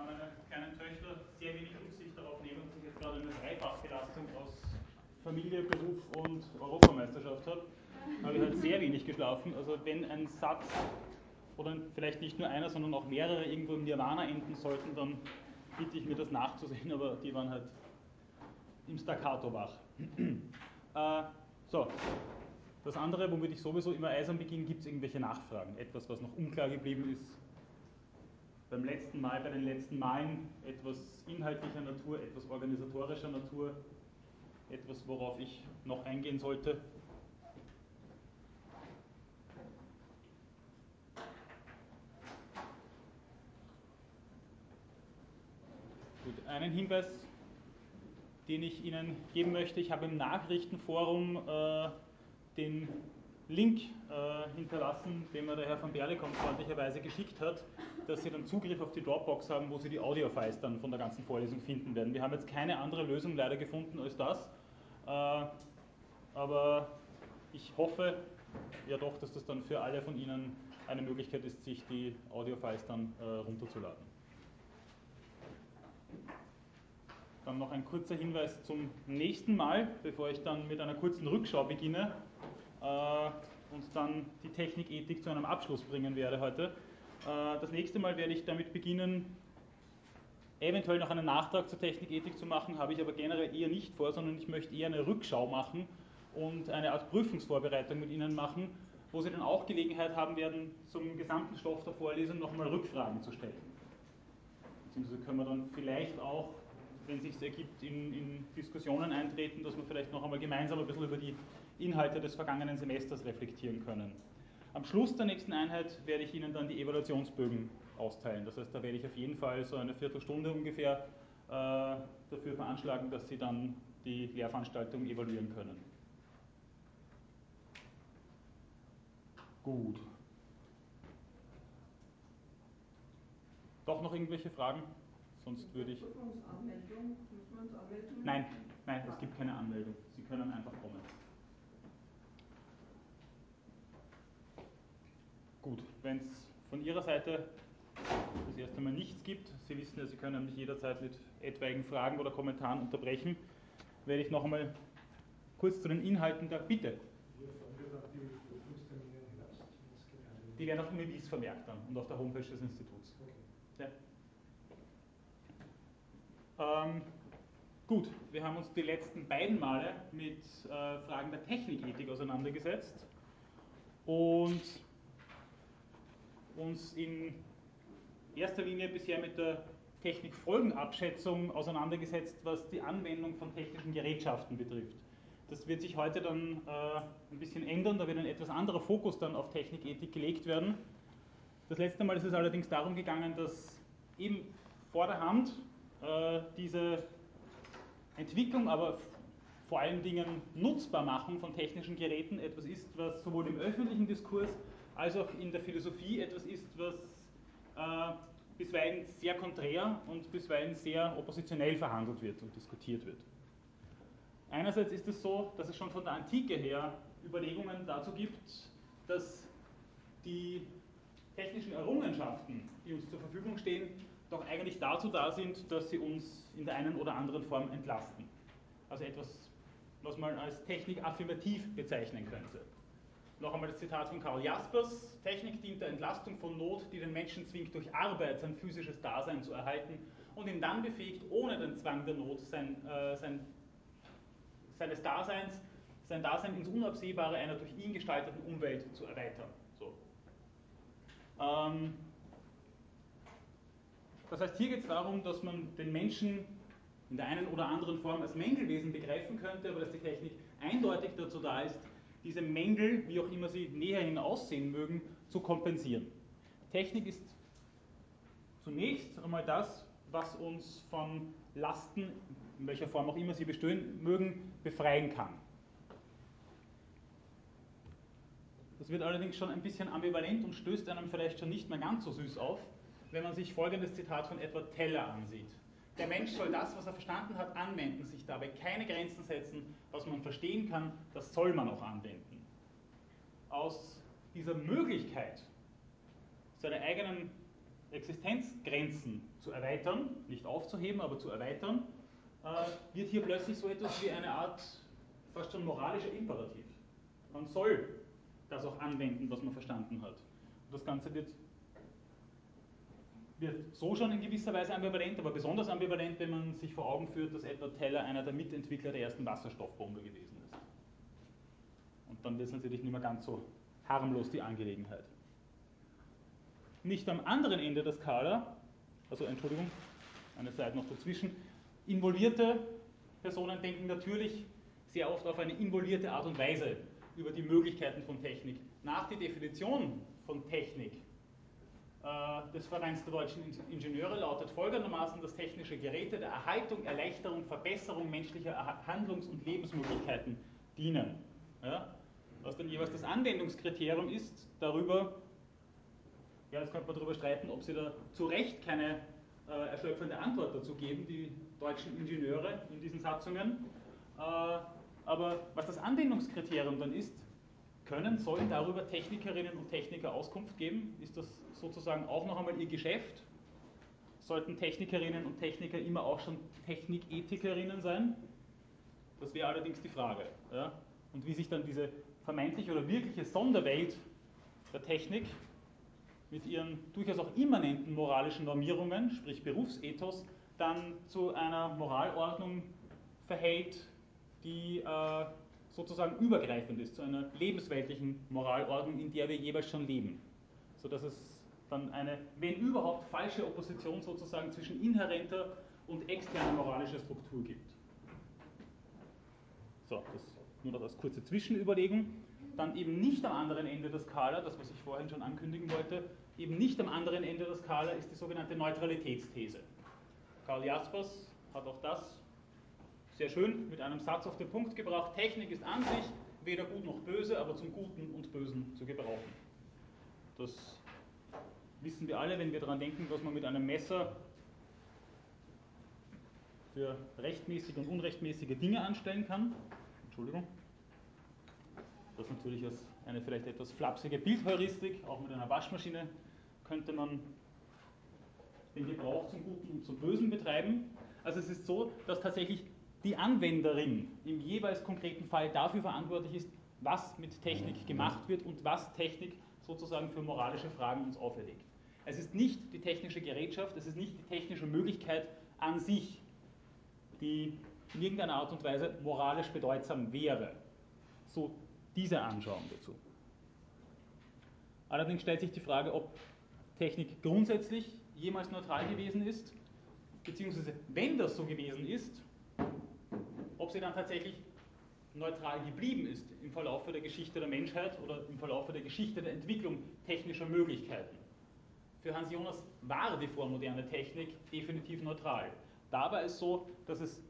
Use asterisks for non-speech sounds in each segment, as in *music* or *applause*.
da meine kleinen Töchter sehr wenig Rücksicht darauf nehmen, dass ich jetzt gerade eine Dreifachbelastung aus Familie, Beruf und Europameisterschaft habe, habe ich halt sehr wenig geschlafen. Also wenn ein Satz oder vielleicht nicht nur einer, sondern auch mehrere irgendwo im Nirvana enden sollten, dann bitte ich mir das nachzusehen, aber die waren halt im Staccato wach. *clears throat* äh, so, das andere, womit ich sowieso immer eisern beginne, gibt es irgendwelche Nachfragen? Etwas, was noch unklar geblieben ist? Beim letzten Mal, bei den letzten Malen etwas inhaltlicher Natur, etwas organisatorischer Natur, etwas, worauf ich noch eingehen sollte? Gut, einen Hinweis, den ich Ihnen geben möchte. Ich habe im Nachrichtenforum äh, den Link äh, hinterlassen, den mir der Herr von Berlekom freundlicherweise geschickt hat, dass Sie dann Zugriff auf die Dropbox haben, wo Sie die Audiofiles dann von der ganzen Vorlesung finden werden. Wir haben jetzt keine andere Lösung leider gefunden als das, äh, aber ich hoffe ja doch, dass das dann für alle von Ihnen eine Möglichkeit ist, sich die Audiofiles dann äh, runterzuladen. Dann noch ein kurzer Hinweis zum nächsten Mal, bevor ich dann mit einer kurzen Rückschau beginne und dann die Technikethik zu einem Abschluss bringen werde heute. Äh, das nächste Mal werde ich damit beginnen, eventuell noch einen Nachtrag zur Technikethik zu machen, habe ich aber generell eher nicht vor, sondern ich möchte eher eine Rückschau machen und eine Art Prüfungsvorbereitung mit Ihnen machen, wo Sie dann auch Gelegenheit haben werden, zum gesamten Stoff der Vorlesung nochmal Rückfragen zu stellen. Beziehungsweise können wir dann vielleicht auch wenn es sich ergibt, in, in, Diskussionen eintreten, dass wir vielleicht noch einmal gemeinsam ein bisschen über die Inhalte des vergangenen Semesters reflektieren können. Am Schluss der nächsten Einheit werde ich Ihnen dann die Evaluationsbögen austeilen. Das heißt, da werde ich auf jeden Fall so eine Viertelstunde ungefähr äh, dafür veranschlagen, dass Sie dann die Lehrveranstaltung evaluieren können. Gut. Doch noch irgendwelche Fragen? Sonst würde ich. Nein, nein, es gibt keine Anmeldung. Sie können einfach kommen. Gut, wenn es von Ihrer Seite das erste Mal nichts gibt, Sie wissen ja, Sie können mich jederzeit mit etwaigen Fragen oder Kommentaren unterbrechen, werde ich noch einmal kurz zu den Inhalten der Bitte. Die werden auf Univis vermerkt dann und auf der Homepage des Instituts. Okay. Ja. Ähm, gut, wir haben uns die letzten beiden Male mit äh, Fragen der Technikethik auseinandergesetzt und uns in erster Linie bisher mit der Technikfolgenabschätzung auseinandergesetzt, was die Anwendung von technischen Gerätschaften betrifft. Das wird sich heute dann äh, ein bisschen ändern, da wird ein etwas anderer Fokus dann auf Technikethik gelegt werden. Das letzte Mal ist es allerdings darum gegangen, dass eben vor der Hand äh, diese Entwicklung, aber vor allen Dingen Nutzbarmachung von technischen Geräten etwas ist, was sowohl im öffentlichen Diskurs als auch in der Philosophie etwas ist, was äh, bisweilen sehr konträr und bisweilen sehr oppositionell verhandelt wird und diskutiert wird. Einerseits ist es so, dass es schon von der Antike her Überlegungen dazu gibt, dass die technischen Errungenschaften, die uns zur Verfügung stehen, doch eigentlich dazu da sind, dass sie uns in der einen oder anderen Form entlasten. Also etwas, was man als Technik affirmativ bezeichnen könnte. Noch einmal das Zitat von Karl Jaspers. Technik dient der Entlastung von Not, die den Menschen zwingt, durch Arbeit sein physisches Dasein zu erhalten und ihn dann befähigt, ohne den Zwang der Not sein, äh, sein, seines Daseins, sein Dasein ins Unabsehbare einer durch ihn gestalteten Umwelt zu erweitern. So. Ähm, das heißt, hier geht es darum, dass man den Menschen in der einen oder anderen Form als Mängelwesen begreifen könnte, aber dass die Technik eindeutig dazu da ist, diese Mängel, wie auch immer sie näher hin aussehen mögen, zu kompensieren. Technik ist zunächst einmal das, was uns von Lasten, in welcher Form auch immer sie bestehen mögen, befreien kann. Das wird allerdings schon ein bisschen ambivalent und stößt einem vielleicht schon nicht mehr ganz so süß auf, wenn man sich folgendes Zitat von Edward Teller ansieht. Der Mensch soll das, was er verstanden hat, anwenden, sich dabei keine Grenzen setzen. Was man verstehen kann, das soll man auch anwenden. Aus dieser Möglichkeit, seine eigenen Existenzgrenzen zu erweitern, nicht aufzuheben, aber zu erweitern, äh, wird hier plötzlich so etwas wie eine Art fast schon moralischer Imperativ. Man soll das auch anwenden, was man verstanden hat. Und das Ganze wird, wird so schon in gewisser Weise ambivalent, aber besonders ambivalent, wenn man sich vor Augen führt, dass Edward Teller einer der Mitentwickler der ersten Wasserstoffbombe gewesen ist. Und dann wird es natürlich nicht mehr ganz so harmlos die Angelegenheit. Nicht am anderen Ende der Skala, also Entschuldigung, eine Seite noch dazwischen, involvierte Personen denken natürlich sehr oft auf eine involvierte Art und Weise über die Möglichkeiten von Technik. Nach der Definition von Technik des Vereins der deutschen Ingenieure lautet folgendermaßen, dass technische Geräte der Erhaltung, Erleichterung, Verbesserung menschlicher Handlungs- und Lebensmöglichkeiten dienen. Ja? Was dann jeweils das Anwendungskriterium ist, darüber, ja, jetzt könnte man darüber streiten, ob sie da zu Recht keine äh, erschöpfende Antwort dazu geben, die deutschen Ingenieure in diesen Satzungen. Äh, aber was das Anwendungskriterium dann ist, können, sollen darüber Technikerinnen und Techniker Auskunft geben? Ist das sozusagen auch noch einmal ihr Geschäft? Sollten Technikerinnen und Techniker immer auch schon Technikethikerinnen sein? Das wäre allerdings die Frage. Ja? Und wie sich dann diese vermeintliche oder wirkliche Sonderwelt der Technik mit ihren durchaus auch immanenten moralischen Normierungen, sprich Berufsethos, dann zu einer Moralordnung verhält, die äh, sozusagen übergreifend ist, zu einer lebensweltlichen Moralordnung, in der wir jeweils schon leben. Sodass es dann eine, wenn überhaupt, falsche Opposition sozusagen zwischen inhärenter und externer moralischer Struktur gibt. So, das nur noch als kurze Zwischenüberlegung. Dann eben nicht am anderen Ende der Skala, das was ich vorhin schon ankündigen wollte, eben nicht am anderen Ende der Skala ist die sogenannte Neutralitätsthese. Karl Jaspers hat auch das sehr schön mit einem Satz auf den Punkt gebracht. Technik ist an sich weder gut noch böse, aber zum Guten und Bösen zu gebrauchen. Das wissen wir alle, wenn wir daran denken, was man mit einem Messer für rechtmäßige und unrechtmäßige Dinge anstellen kann. Entschuldigung. Das natürlich als eine vielleicht etwas flapsige Bildheuristik, auch mit einer Waschmaschine könnte man den Gebrauch zum Guten und zum Bösen betreiben. Also es ist so, dass tatsächlich die Anwenderin im jeweils konkreten Fall dafür verantwortlich ist, was mit Technik gemacht wird und was Technik sozusagen für moralische Fragen uns auferlegt. Es ist nicht die technische Gerätschaft, es ist nicht die technische Möglichkeit an sich, die in irgendeiner Art und Weise moralisch bedeutsam wäre. So diese Anschauung dazu. Allerdings stellt sich die Frage, ob Technik grundsätzlich jemals neutral gewesen ist, beziehungsweise wenn das so gewesen ist, ob sie dann tatsächlich neutral geblieben ist im Verlauf der Geschichte der Menschheit oder im Verlauf der Geschichte der Entwicklung technischer Möglichkeiten. Für Hans Jonas war die vormoderne Technik definitiv neutral. Da war es so, dass es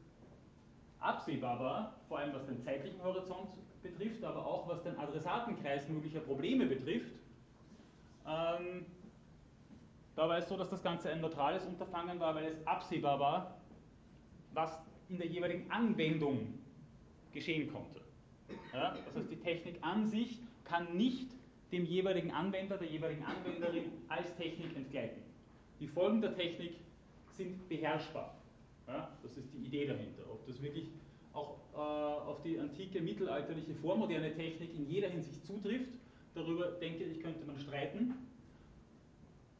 absehbar war, vor allem was den zeitlichen Horizont betrifft, aber auch was den Adressatenkreis möglicher Probleme betrifft, ähm, da war es so, dass das Ganze ein neutrales Unterfangen war, weil es absehbar war, was in der jeweiligen Anwendung geschehen konnte. Ja, das heißt, die Technik an sich kann nicht dem jeweiligen Anwender, der jeweiligen Anwenderin als Technik entgleiten. Die Folgen der Technik sind beherrschbar. Ja, das ist die Idee dahinter. Ob das wirklich auch äh, auf die antike, mittelalterliche, vormoderne Technik in jeder Hinsicht zutrifft, darüber denke ich, könnte man streiten.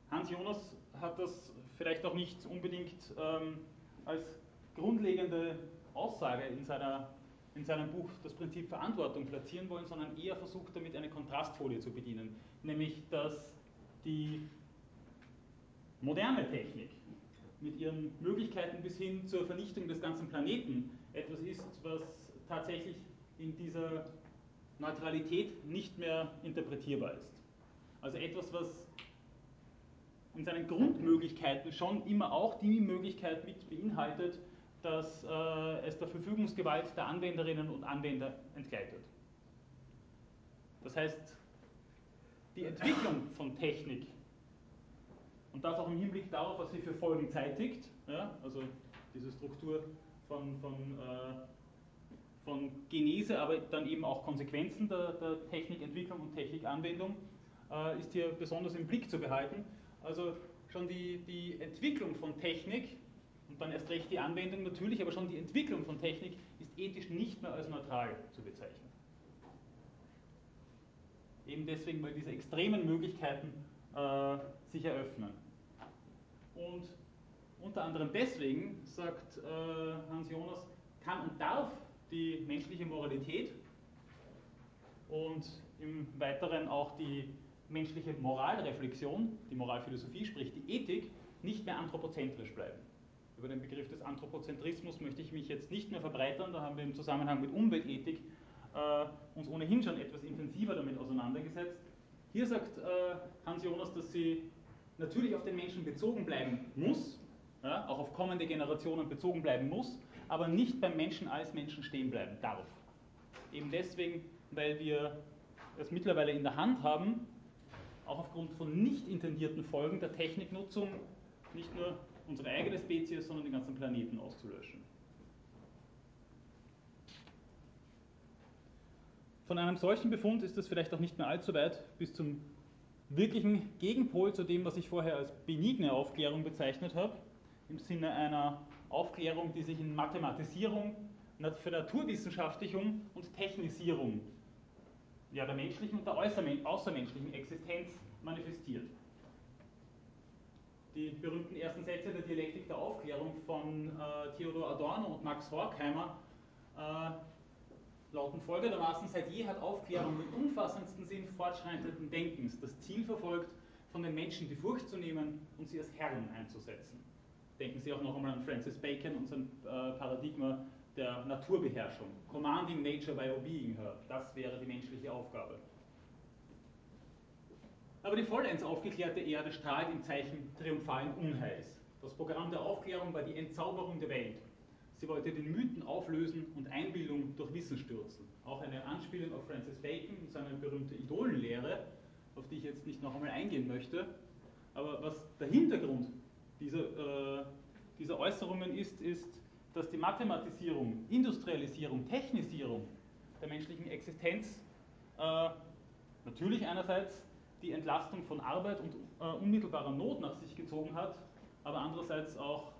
Hans Jonas hat das vielleicht auch nicht unbedingt ähm, als grundlegende Aussage in, seiner, in seinem Buch das Prinzip Verantwortung platzieren wollen, sondern eher versucht damit eine Kontrastfolie zu bedienen. Nämlich, dass die moderne Technik mit ihren Möglichkeiten bis hin zur Vernichtung des ganzen Planeten etwas ist, was tatsächlich in dieser Neutralität nicht mehr interpretierbar ist. Also etwas, was in seinen Grundmöglichkeiten schon immer auch die Möglichkeit mit beinhaltet, dass äh, es der Verfügungsgewalt der Anwenderinnen und Anwender entgleitet. Das heißt, die Entwicklung von Technik und das auch im Hinblick darauf, was sie für Folgen zeitigt, ja, also diese Struktur von, von, äh, von Genese, aber dann eben auch Konsequenzen der, der Technikentwicklung und Technikanwendung, äh, ist hier besonders im Blick zu behalten. Also schon die, die Entwicklung von Technik und dann erst recht die Anwendung natürlich, aber schon die Entwicklung von Technik ist ethisch nicht mehr als neutral zu bezeichnen. Eben deswegen, weil diese extremen Möglichkeiten äh, sich eröffnen. Und unter anderem deswegen, sagt äh, Hans Jonas, kann und darf die menschliche Moralität und im Weiteren auch die menschliche Moralreflexion, die Moralphilosophie, sprich die Ethik, nicht mehr anthropozentrisch bleiben. Über den Begriff des Anthropozentrismus möchte ich mich jetzt nicht mehr verbreitern, da haben wir im Zusammenhang mit Umweltethik äh, uns ohnehin schon etwas intensiver damit auseinandergesetzt. Hier sagt äh, Hans Jonas, dass sie natürlich auf den Menschen bezogen bleiben muss, ja, auch auf kommende Generationen bezogen bleiben muss, aber nicht beim Menschen als Menschen stehen bleiben darf. Eben deswegen, weil wir es mittlerweile in der Hand haben, auch aufgrund von nicht intendierten Folgen der Techniknutzung nicht nur unsere eigene Spezies, sondern den ganzen Planeten auszulöschen. Von einem solchen Befund ist es vielleicht auch nicht mehr allzu weit bis zum wirklichen Gegenpol zu dem, was ich vorher als benigne Aufklärung bezeichnet habe, im Sinne einer Aufklärung, die sich in Mathematisierung, Vernaturwissenschaftlichung und Technisierung ja, der menschlichen und der außermenschlichen Existenz manifestiert. Die berühmten ersten Sätze der Dialektik der Aufklärung von äh, Theodor Adorno und Max Horkheimer äh, lauten folgendermaßen, seit je hat Aufklärung im umfassendsten Sinn fortschreitenden Denkens das Ziel verfolgt, von den Menschen die Furcht zu nehmen und sie als Herren einzusetzen. Denken Sie auch noch einmal an Francis Bacon und sein äh, Paradigma der Naturbeherrschung. Commanding nature by obeying her. Das wäre die menschliche Aufgabe. Aber die vollends aufgeklärte Erde strahlt im Zeichen triumphalen Unheils. Das Programm der Aufklärung war die Entzauberung der Welt. Sie wollte den Mythen auflösen und Einbildung durch Wissen stürzen. Auch eine Anspielung auf Francis Bacon und seine berühmte Idolenlehre, auf die ich jetzt nicht noch einmal eingehen möchte. Aber was der Hintergrund dieser, äh, dieser Äußerungen ist, ist, dass die Mathematisierung, Industrialisierung, Technisierung der menschlichen Existenz äh, natürlich einerseits die Entlastung von Arbeit und äh, unmittelbarer Not nach sich gezogen hat, aber andererseits auch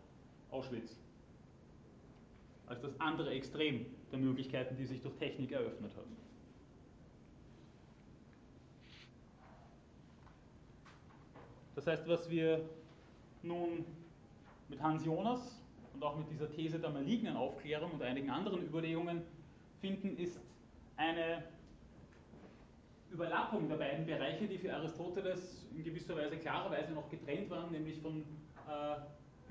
Auschwitz als das andere Extrem der Möglichkeiten, die sich durch Technik eröffnet haben. Das heißt, was wir nun mit Hans Jonas und auch mit dieser These der malignen Aufklärung und einigen anderen Überlegungen finden, ist eine Überlappung der beiden Bereiche, die für Aristoteles in gewisser Weise klarerweise noch getrennt waren, nämlich von äh,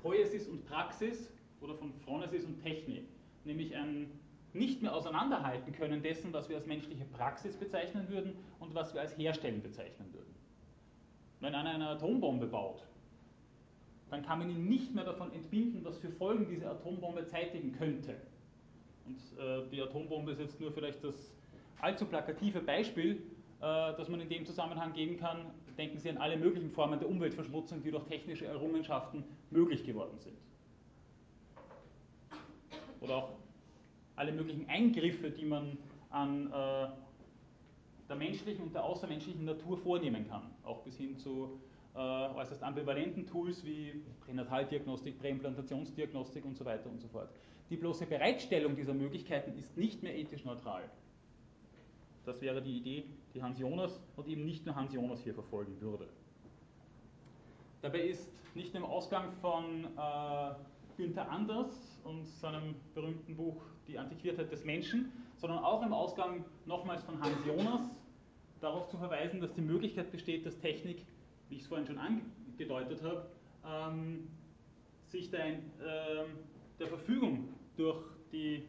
Poiesis und Praxis oder von Phronesis und Technik, nämlich ein nicht mehr auseinanderhalten können dessen, was wir als menschliche Praxis bezeichnen würden und was wir als Herstellen bezeichnen würden. Wenn einer eine Atombombe baut, dann kann man ihn nicht mehr davon entbinden, was für Folgen diese Atombombe zeitigen könnte. Und äh, die Atombombe ist jetzt nur vielleicht das allzu plakative Beispiel, das man in dem Zusammenhang geben kann. Denken Sie an alle möglichen Formen der Umweltverschmutzung, die durch technische Errungenschaften möglich geworden sind. Oder auch alle möglichen Eingriffe, die man an äh, der menschlichen und der außermenschlichen Natur vornehmen kann, auch bis hin zu äh, äußerst ambivalenten Tools wie Pränataldiagnostik, Präimplantationsdiagnostik und so weiter und so fort. Die bloße Bereitstellung dieser Möglichkeiten ist nicht mehr ethisch neutral. Das wäre die Idee, die Hans Jonas und eben nicht nur Hans Jonas hier verfolgen würde. Dabei ist nicht nur im Ausgang von äh, Günther Anders und seinem berühmten Buch Die Antiquiertheit des Menschen, sondern auch im Ausgang nochmals von Hans Jonas darauf zu verweisen, dass die Möglichkeit besteht, dass Technik wie ich es vorhin schon angedeutet habe, ähm, sich der, äh, der Verfügung durch, die,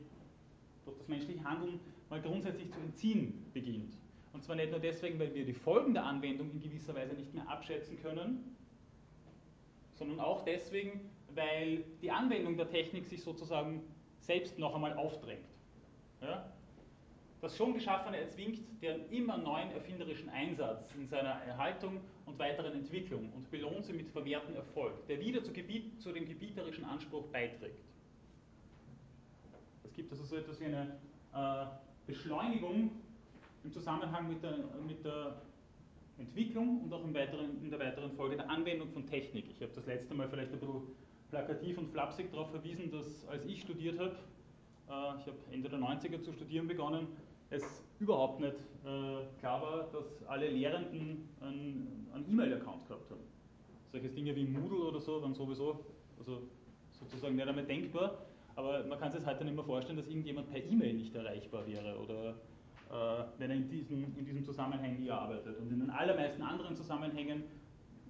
durch das menschliche Handeln mal grundsätzlich zu entziehen beginnt. Und zwar nicht nur deswegen, weil wir die Folgen der Anwendung in gewisser Weise nicht mehr abschätzen können, sondern auch deswegen, weil die Anwendung der Technik sich sozusagen selbst noch einmal aufdrängt. Ja? Das schon Geschaffene erzwingt deren immer neuen erfinderischen Einsatz in seiner Erhaltung und weiteren Entwicklung und belohnt sie mit vermehrtem Erfolg, der wieder zu, Gebiet, zu dem gebieterischen Anspruch beiträgt. Es gibt also so etwas wie eine äh, Beschleunigung im Zusammenhang mit der, mit der Entwicklung und auch weiteren, in der weiteren Folge der Anwendung von Technik. Ich habe das letzte Mal vielleicht ein bisschen plakativ und flapsig darauf verwiesen, dass als ich studiert habe, äh, ich habe Ende der 90er zu studieren begonnen, es überhaupt nicht äh, klar war, dass alle Lehrenden einen, E-Mail-Account gehabt haben. Solche Dinge wie Moodle oder so waren sowieso also sozusagen nicht einmal denkbar, aber man kann sich heute nicht mehr vorstellen, dass irgendjemand per E-Mail nicht erreichbar wäre oder wenn er in diesem, in diesem Zusammenhang nie arbeitet. Und in den allermeisten anderen Zusammenhängen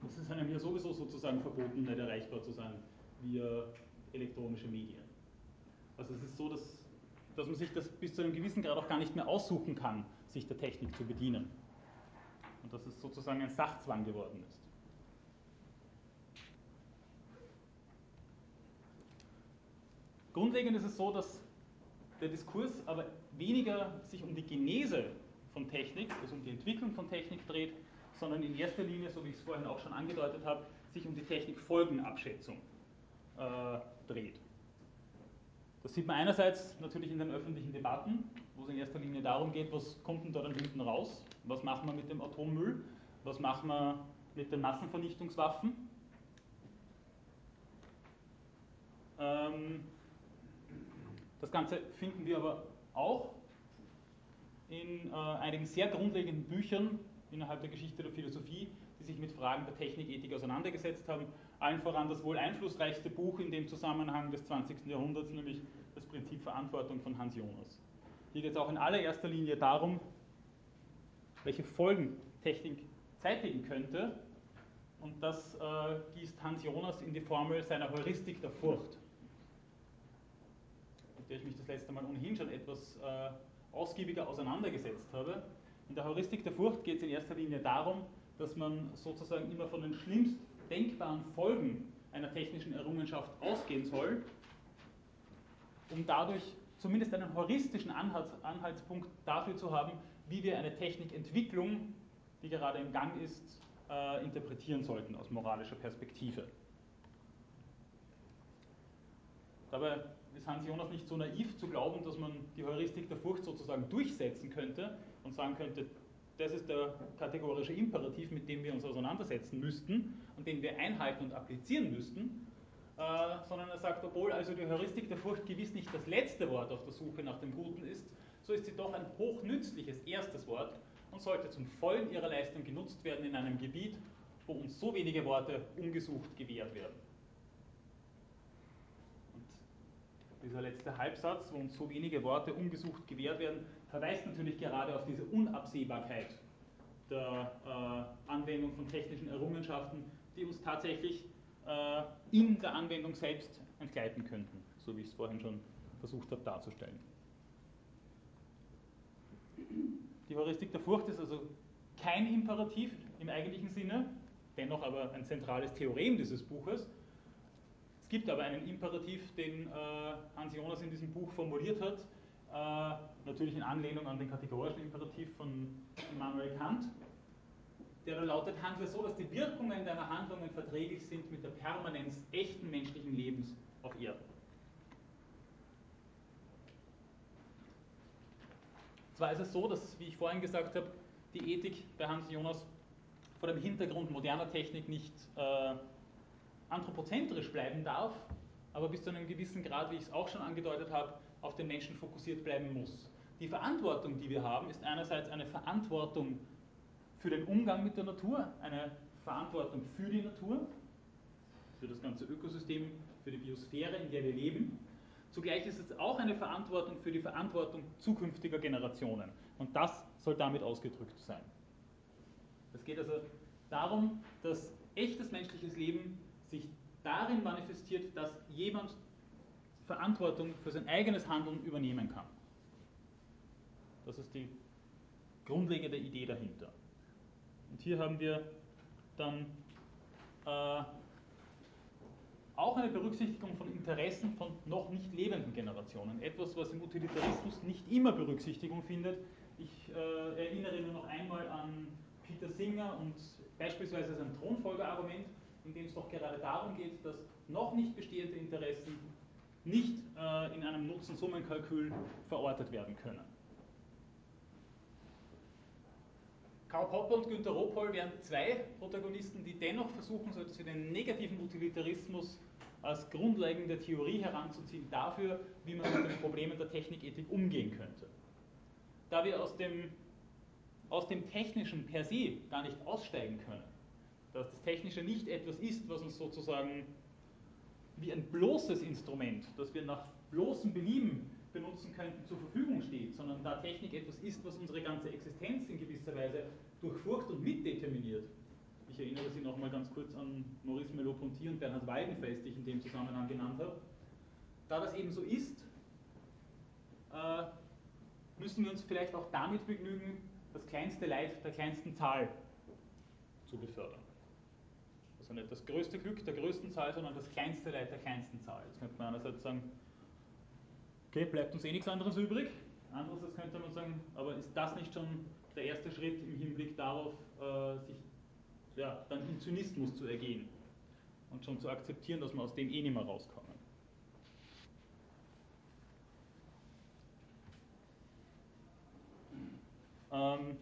ist es einem ja sowieso sozusagen verboten, nicht erreichbar zu sein via elektronische Medien. Also es ist so, dass, dass man sich das bis zu einem gewissen Grad auch gar nicht mehr aussuchen kann, sich der Technik zu bedienen. Und dass es sozusagen ein Sachzwang geworden ist. Grundlegend ist es so, dass der Diskurs aber weniger sich um die Genese von Technik, also um die Entwicklung von Technik dreht, sondern in erster Linie, so wie ich es vorhin auch schon angedeutet habe, sich um die Technikfolgenabschätzung äh, dreht. Das sieht man einerseits natürlich in den öffentlichen Debatten, wo es in erster Linie darum geht, was kommt denn da dann hinten raus, was machen wir mit dem Atommüll, was machen wir mit den Massenvernichtungswaffen. Ähm, das Ganze finden wir aber auch in äh, einigen sehr grundlegenden Büchern innerhalb der Geschichte der Philosophie, die sich mit Fragen der Technikethik auseinandergesetzt haben. Allen voran das wohl einflussreichste Buch in dem Zusammenhang des 20. Jahrhunderts, nämlich das Prinzip Verantwortung von Hans Jonas. Geht es auch in allererster Linie darum, welche Folgen Technik zeitigen könnte. Und das äh, gießt Hans Jonas in die Formel seiner Heuristik der Furcht der ich mich das letzte Mal ohnehin schon etwas äh, ausgiebiger auseinandergesetzt habe. In der Heuristik der Furcht geht es in erster Linie darum, dass man sozusagen immer von den schlimmst denkbaren Folgen einer technischen Errungenschaft ausgehen soll, um dadurch zumindest einen heuristischen Anhaltspunkt dafür zu haben, wie wir eine Technikentwicklung, die gerade im Gang ist, äh, interpretieren sollten aus moralischer Perspektive. Dabei ist Hans Jonas nicht so naiv zu glauben, dass man die Heuristik der Furcht sozusagen durchsetzen könnte und sagen könnte, das ist der kategorische Imperativ, mit dem wir uns auseinandersetzen müssten und den wir einhalten und applizieren müssten, äh, sondern er sagt, obwohl also die Heuristik der Furcht gewiss nicht das letzte Wort auf der Suche nach dem Guten ist, so ist sie doch ein hochnützliches erstes Wort und sollte zum vollen ihrer Leistung genutzt werden in einem Gebiet, wo uns so wenige Worte ungesucht gewährt werden. Dieser letzte Halbsatz, wo uns so wenige Worte ungesucht gewährt werden, verweist natürlich gerade auf diese Unabsehbarkeit der äh, Anwendung von technischen Errungenschaften, die uns tatsächlich äh, in der Anwendung selbst entgleiten könnten, so wie ich es vorhin schon versucht habe darzustellen. Die Heuristik der Furcht ist also kein Imperativ im eigentlichen Sinne, dennoch aber ein zentrales Theorem dieses Buches, gibt aber einen Imperativ, den äh, Hans Jonas in diesem Buch formuliert hat, äh, natürlich in Anlehnung an den kategorischen Imperativ von Immanuel Kant, der da lautet, handle so, dass die Wirkungen deiner Handlungen verträglich sind mit der Permanenz echten menschlichen Lebens auf Erden. Zwar ist es so, dass, wie ich vorhin gesagt habe, die Ethik bei Hans Jonas vor dem Hintergrund moderner Technik nicht äh, anthropozentrisch bleiben darf, aber bis zu einem gewissen Grad, wie ich es auch schon angedeutet habe, auf den Menschen fokussiert bleiben muss. Die Verantwortung, die wir haben, ist einerseits eine Verantwortung für den Umgang mit der Natur, eine Verantwortung für die Natur, für das ganze Ökosystem, für die Biosphäre, in der wir leben. Zugleich ist es auch eine Verantwortung für die Verantwortung zukünftiger Generationen. Und das soll damit ausgedrückt sein. Es geht also darum, dass echtes menschliches Leben sich darin manifestiert, dass jemand Verantwortung für sein eigenes Handeln übernehmen kann. Das ist die grundlegende Idee dahinter. Und hier haben wir dann äh, auch eine Berücksichtigung von Interessen von noch nicht lebenden Generationen. Etwas, was im Utilitarismus nicht immer Berücksichtigung findet. Ich äh, erinnere nur noch einmal an Peter Singer und beispielsweise sein Thronfolgerargument in dem es doch gerade darum geht, dass noch nicht bestehende Interessen nicht äh, in einem Nutzen-Summen-Kalkül verortet werden können. Karl Popper und Günter Ropoll wären zwei Protagonisten, die dennoch versuchen, so etwas wie den negativen Utilitarismus als grundlegende Theorie heranzuziehen dafür, wie man mit den Problemen der Technikethik umgehen könnte. Da wir aus dem, aus dem Technischen per se gar nicht aussteigen können, dass das Technische nicht etwas ist, was uns sozusagen wie ein bloßes Instrument, das wir nach bloßem Belieben benutzen könnten, zur Verfügung steht, sondern da Technik etwas ist, was unsere ganze Existenz in gewisser Weise durchfurcht und mitdeterminiert. Ich erinnere Sie nochmal ganz kurz an Maurice Merleau-Ponty und Bernhard Weidenfest, die ich in dem Zusammenhang genannt habe. Da das eben so ist, äh, müssen wir uns vielleicht auch damit begnügen, das kleinste Leid der kleinsten Zahl zu befördern. Also nicht das größte Glück der größten Zahl, sondern das kleinste Leid der kleinsten Zahl. Jetzt könnte man einerseits sagen, okay, bleibt uns eh nichts anderes übrig. Andererseits könnte man sagen, aber ist das nicht schon der erste Schritt im Hinblick darauf, äh, sich ja, dann in Zynismus zu ergehen und schon zu akzeptieren, dass man aus dem eh nicht mehr rauskommen. Ähm,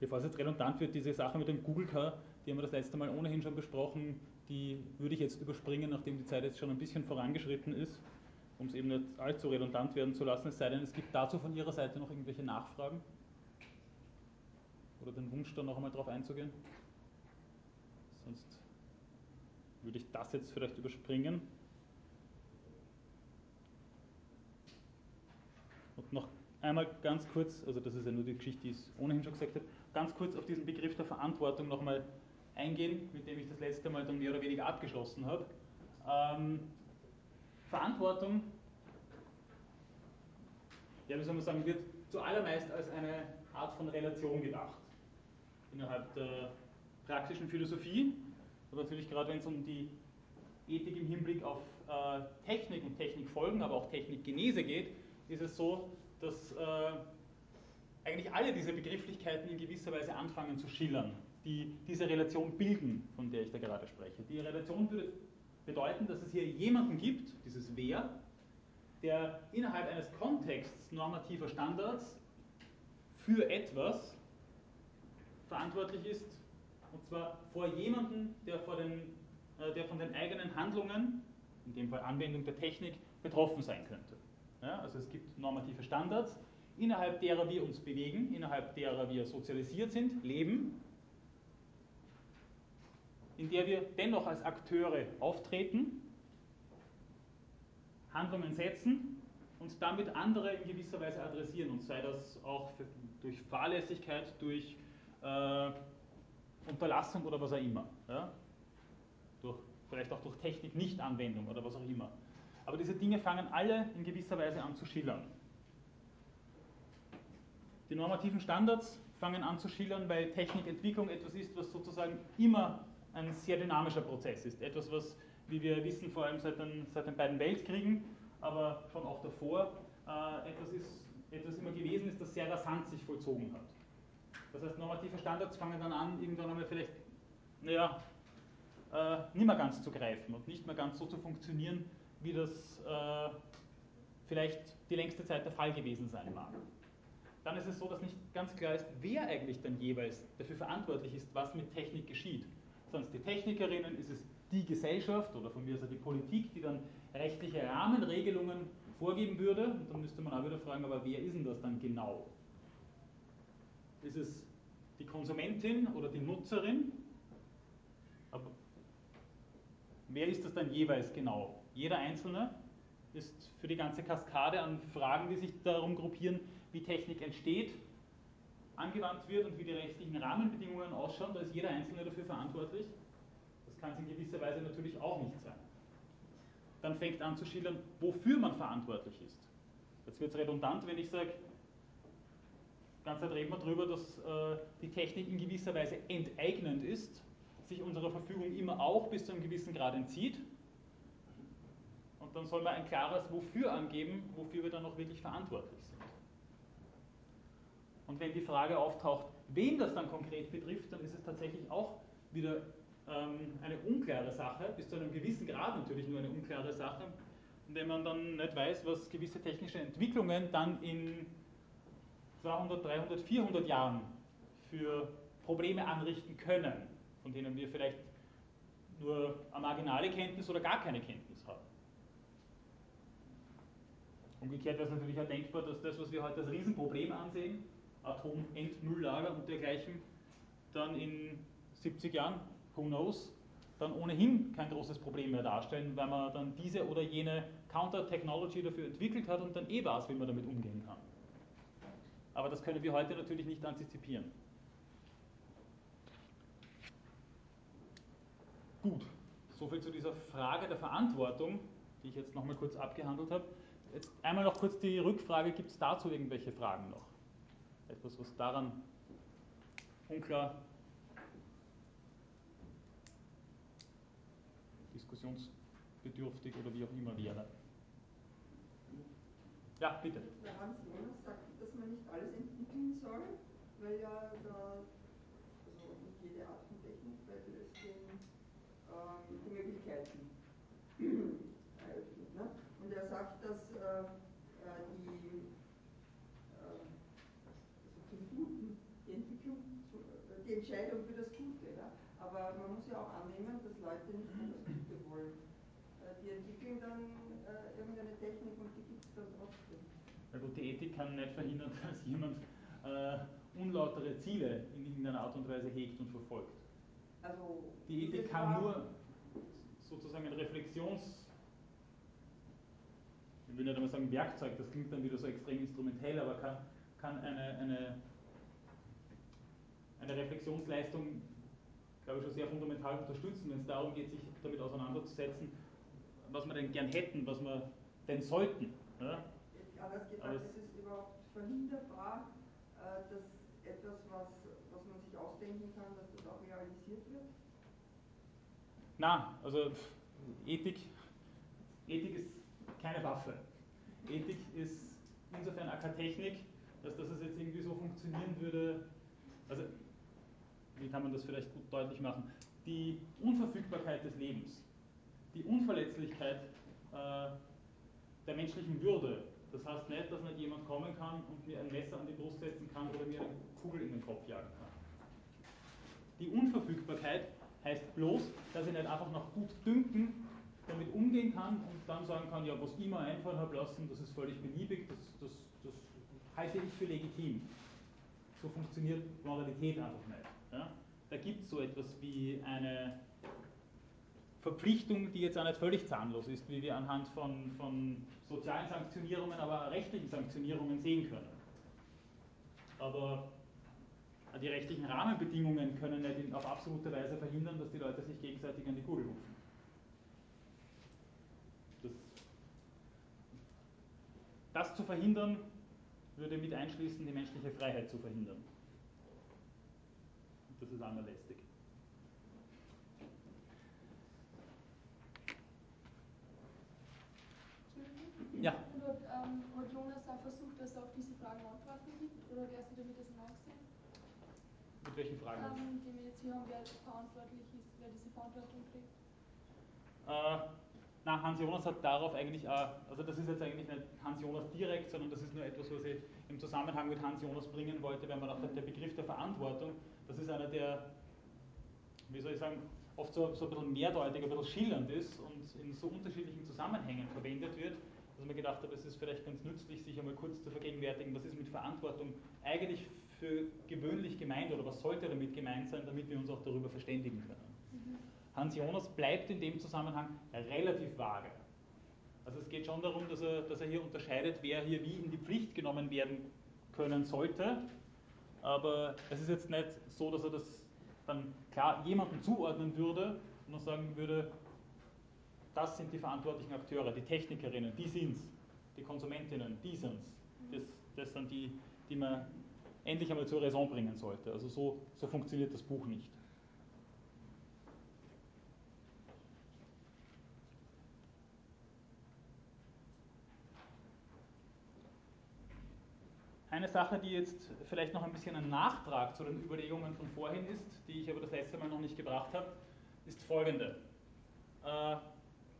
bevor es jetzt redundant wird, diese Sache mit dem Google Car, die haben wir das letzte Mal ohnehin schon besprochen, die würde ich jetzt überspringen, nachdem die Zeit jetzt schon ein bisschen vorangeschritten ist, um es eben nicht allzu redundant werden zu lassen, es sei denn, es gibt dazu von Ihrer Seite noch irgendwelche Nachfragen oder den Wunsch, da noch einmal drauf einzugehen. Sonst würde ich das jetzt vielleicht überspringen. Und noch einmal ganz kurz, also das ist ja nur die Geschichte, die ich ohnehin schon gesagt habe, ganz kurz auf diesen Begriff der Verantwortung nochmal eingehen, mit dem ich das letzte Mal dann mehr oder weniger abgeschlossen habe. Ähm, Verantwortung, ja, wie soll man sagen, wird zuallermeist als eine Art von Relation gedacht innerhalb der praktischen Philosophie, aber natürlich gerade wenn es um die Ethik im Hinblick auf äh, Technik und Technikfolgen, aber auch Technikgenese geht, ist es so, dass äh, eigentlich alle diese Begrifflichkeiten in gewisser Weise anfangen zu schillern, die diese Relation bilden, von der ich da gerade spreche. Die Relation würde bedeuten, dass es hier jemanden gibt, dieses Wer, der innerhalb eines Kontexts normativer Standards für etwas verantwortlich ist, und zwar vor jemandem, der, vor den, äh, der von den eigenen Handlungen, in dem Fall Anwendung der Technik, betroffen sein könnte. Ja, also es gibt normative Standards, innerhalb derer wir uns bewegen, innerhalb derer wir sozialisiert sind, leben, in der wir dennoch als Akteure auftreten, Handlungen setzen und damit andere in gewisser Weise adressieren, und sei das auch durch Fahrlässigkeit, durch äh, Unterlassung oder was auch immer. Ja? Durch, vielleicht auch durch Technik-Nichtanwendung oder was auch immer. Aber diese Dinge fangen alle in gewisser Weise an zu schillern. Die normativen Standards fangen an zu schillern, weil Technikentwicklung etwas ist, was sozusagen immer ein sehr dynamischer Prozess ist. Etwas, was, wie wir wissen, vor allem seit den, seit den beiden Weltkriegen, aber schon auch davor, äh, etwas, ist, etwas immer gewesen ist, das sehr rasant sich vollzogen hat. Das heißt, normative Standards fangen dann an, irgendwann einmal vielleicht, naja, äh, nicht mehr ganz zu greifen und nicht mehr ganz so zu funktionieren, wie das äh, vielleicht die längste Zeit der Fall gewesen sein mag. Dann ist es so, dass nicht ganz klar ist, wer eigentlich dann jeweils dafür verantwortlich ist, was mit Technik geschieht. Sonst die Technikerinnen, ist es die Gesellschaft oder von mir aus die Politik, die dann rechtliche Rahmenregelungen vorgeben würde. Und dann müsste man auch wieder fragen, aber wer ist denn das dann genau? Ist es die Konsumentin oder die Nutzerin? Aber wer ist das dann jeweils genau? Jeder Einzelne ist für die ganze Kaskade an Fragen, die sich darum gruppieren, wie Technik entsteht, angewandt wird und wie die rechtlichen Rahmenbedingungen ausschauen. Da ist jeder Einzelne dafür verantwortlich. Das kann es in gewisser Weise natürlich auch nicht sein. Dann fängt an zu schildern, wofür man verantwortlich ist. Jetzt wird es redundant, wenn ich sage, ganze Zeit reden wir darüber, dass äh, die Technik in gewisser Weise enteignend ist, sich unserer Verfügung immer auch bis zu einem gewissen Grad entzieht. Und dann soll man ein klares Wofür angeben, wofür wir dann auch wirklich verantwortlich sind. Und wenn die Frage auftaucht, wen das dann konkret betrifft, dann ist es tatsächlich auch wieder ähm, eine unklare Sache, bis zu einem gewissen Grad natürlich nur eine unklare Sache, indem man dann nicht weiß, was gewisse technische Entwicklungen dann in 200, 300, 400 Jahren für Probleme anrichten können, von denen wir vielleicht nur eine marginale Kenntnis oder gar keine Kenntnis haben. Umgekehrt wäre es natürlich auch denkbar, dass das, was wir heute als Riesenproblem ansehen, Atom-Endnulllager und dergleichen, dann in 70 Jahren, who knows, dann ohnehin kein großes Problem mehr darstellen, weil man dann diese oder jene Counter-Technology dafür entwickelt hat und dann eh weiß, wie man damit umgehen kann. Aber das können wir heute natürlich nicht antizipieren. Gut, soviel zu dieser Frage der Verantwortung, die ich jetzt nochmal kurz abgehandelt habe. Jetzt einmal noch kurz die Rückfrage, gibt es dazu irgendwelche Fragen noch? Etwas, was daran unklar, diskussionsbedürftig oder wie auch immer wäre. Ja, bitte. Der Hans Jonas sagt, dass man nicht alles entwickeln soll, weil ja da, also nicht jede Art von Technik, weil es den, ähm, die Möglichkeiten eröffnet. Ne? Und er sagt, dass äh, äh die die Entscheidung für das Gute. Ja? Aber man muss ja auch annehmen, dass Leute nicht nur das Gute wollen. Äh, die entwickeln dann äh, irgendeine Technik und die gibt es dann trotzdem. Na gut, die Ethik kann nicht verhindern, *laughs* dass jemand äh, unlautere Ziele in irgendeiner Art und Weise hegt und verfolgt. Also, die Ethik kann nur sozusagen ein Reflexions- ich will nicht einmal sagen Werkzeug, das klingt dann wieder so extrem instrumentell, aber kann, kann eine, eine eine Reflexionsleistung, glaube ich, schon sehr fundamental unterstützen, wenn es darum geht, sich damit auseinanderzusetzen, was wir denn gern hätten, was wir denn sollten. Ja? Gefragt, ist es verhinderbar, äh, dass etwas, was, was man sich ausdenken kann, dass das auch realisiert wird? Na, also Ethik, Ethik ist keine Waffe. Ethik ist insofern auch keine Technik, dass das jetzt irgendwie so funktionieren würde. Also wie kann man das vielleicht gut deutlich machen, die Unverfügbarkeit des Lebens, die Unverletzlichkeit äh, der menschlichen Würde. Das heißt nicht, dass nicht jemand kommen kann und mir ein Messer an die Brust setzen kann oder mir eine Kugel in den Kopf jagen kann. Die Unverfügbarkeit heißt bloß, dass ich nicht einfach nach gut dünken damit umgehen kann und dann sagen kann, ja, was ich mir einfallen habe lassen, das ist völlig beliebig, das, das, das halte ich für legitim. So funktioniert Moralität einfach nicht. Ja? Da gibt es so etwas wie eine Verpflichtung, die jetzt auch nicht völlig zahnlos ist, wie wir anhand von, von sozialen Sanktionierungen, aber rechtlichen Sanktionierungen sehen können. Aber die rechtlichen Rahmenbedingungen können nicht auf absolute Weise verhindern, dass die Leute sich gegenseitig an die Kugel rufen. Das, das zu verhindern, würde mit einschließen, die menschliche Freiheit zu verhindern. Das ist einmal lästig. Ja. Und hat, ähm, hat Jonas auch versucht, dass er auf diese Fragen Antworten gibt oder wer sich damit auseinandergesetzt? Mit welchen Fragen? Ähm, die wir jetzt hier haben, wer verantwortlich ist, wer diese Verantwortung trägt. Äh, na, Hans Jonas hat darauf eigentlich auch, also das ist jetzt eigentlich nicht Hans Jonas direkt, sondern das ist nur etwas, was ich im Zusammenhang mit Hans Jonas bringen wollte, wenn man auch der Begriff der Verantwortung, das ist einer der wie soll ich sagen, oft so, so ein bisschen mehrdeutig, ein bisschen schillernd ist und in so unterschiedlichen Zusammenhängen verwendet wird, dass man gedacht hat, es ist vielleicht ganz nützlich, sich einmal kurz zu vergegenwärtigen, was ist mit Verantwortung eigentlich für gewöhnlich gemeint oder was sollte damit gemeint sein, damit wir uns auch darüber verständigen können. Mhm. Hans Jonas bleibt in dem Zusammenhang relativ vage. Also es geht schon darum, dass er, dass er hier unterscheidet, wer hier wie in die Pflicht genommen werden können sollte, aber es ist jetzt nicht so, dass er das dann klar jemanden zuordnen würde und dann sagen würde, das sind die verantwortlichen Akteure, die Technikerinnen, die sind es, die Konsumentinnen, die sind es. Das, das sind die, die man endlich einmal zur Raison bringen sollte. Also so, so funktioniert das Buch nicht. Eine Sache, die jetzt vielleicht noch ein bisschen ein Nachtrag zu den Überlegungen von vorhin ist, die ich aber das letzte Mal noch nicht gebracht habe, ist folgende. Äh,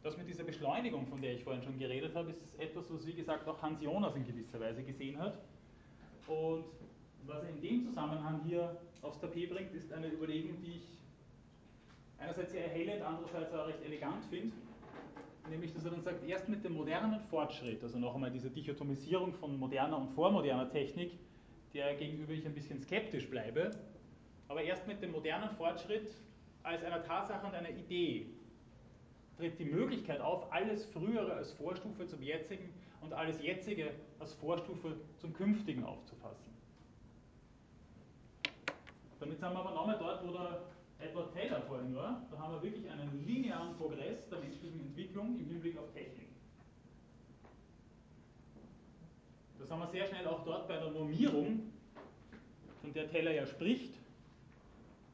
das mit dieser Beschleunigung, von der ich vorhin schon geredet habe, ist etwas, was wie gesagt auch Hans Jonas in gewisser Weise gesehen hat. Und was er in dem Zusammenhang hier aufs Tapet bringt, ist eine Überlegung, die ich einerseits sehr erhellend, andererseits auch recht elegant finde. Nämlich, dass er dann sagt, erst mit dem modernen Fortschritt, also noch einmal diese Dichotomisierung von moderner und vormoderner Technik, der gegenüber ich ein bisschen skeptisch bleibe, aber erst mit dem modernen Fortschritt als einer Tatsache und einer Idee tritt die Möglichkeit auf, alles Frühere als Vorstufe zum Jetzigen und alles Jetzige als Vorstufe zum Künftigen aufzufassen. Damit sind wir aber nochmal dort, wo der Edward Taylor vorhin war. Da haben wir wirklich einen linearen Progress der menschlichen Entwicklung im Hinblick auf Technik. Das haben wir sehr schnell auch dort bei der Normierung, von der Taylor ja spricht,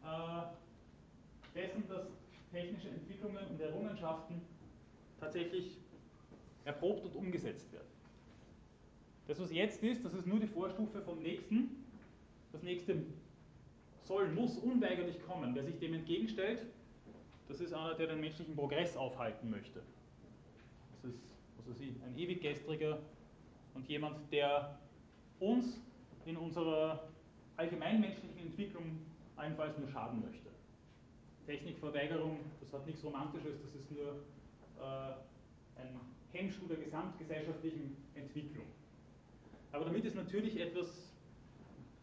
äh, dessen, dass technische Entwicklungen und Errungenschaften tatsächlich erprobt und umgesetzt werden. Das, was jetzt ist, das ist nur die Vorstufe vom nächsten. Das nächste soll, muss unweigerlich kommen. Wer sich dem entgegenstellt, das ist einer, der den menschlichen Progress aufhalten möchte. Das ist, weiß ich, ein ewiggestriger und jemand, der uns in unserer allgemeinmenschlichen Entwicklung allenfalls nur schaden möchte. Technikverweigerung, das hat nichts Romantisches, das ist nur äh, ein Hemmschuh der gesamtgesellschaftlichen Entwicklung. Aber damit ist natürlich etwas,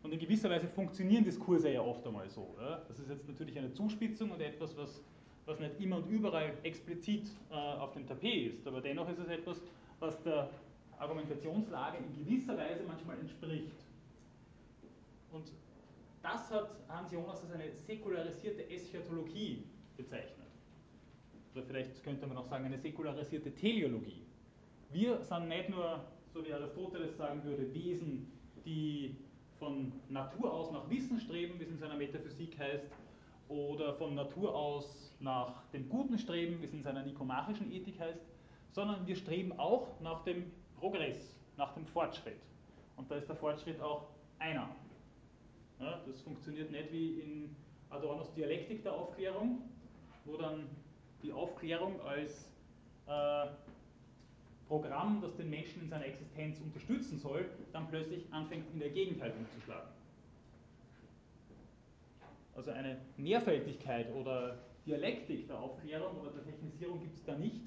und in gewisser Weise funktionieren Diskurse ja oft einmal so. Ja? Das ist jetzt natürlich eine Zuspitzung und etwas, was, was nicht immer und überall explizit äh, auf dem Tapet ist. Aber dennoch ist es etwas, was der Argumentationslage in gewisser Weise manchmal entspricht. Und das hat Hans Jonas als eine säkularisierte Eschatologie bezeichnet. Oder vielleicht könnte man auch sagen, eine säkularisierte Teleologie. Wir sind nicht nur, so wie Aristoteles sagen würde, Wesen, die von Natur aus nach Wissen streben, wie es in seiner Metaphysik heißt, oder von Natur aus nach dem Guten streben, wie es in seiner nikomachischen Ethik heißt, sondern wir streben auch nach dem Progress, nach dem Fortschritt. Und da ist der Fortschritt auch einer. Das funktioniert nicht wie in Adornos Dialektik der Aufklärung, wo dann die Aufklärung als äh, Programm, das den Menschen in seiner Existenz unterstützen soll, dann plötzlich anfängt in der Gegenteil umzuschlagen. Also eine Mehrfältigkeit oder Dialektik der Aufklärung oder der Technisierung gibt es da nicht,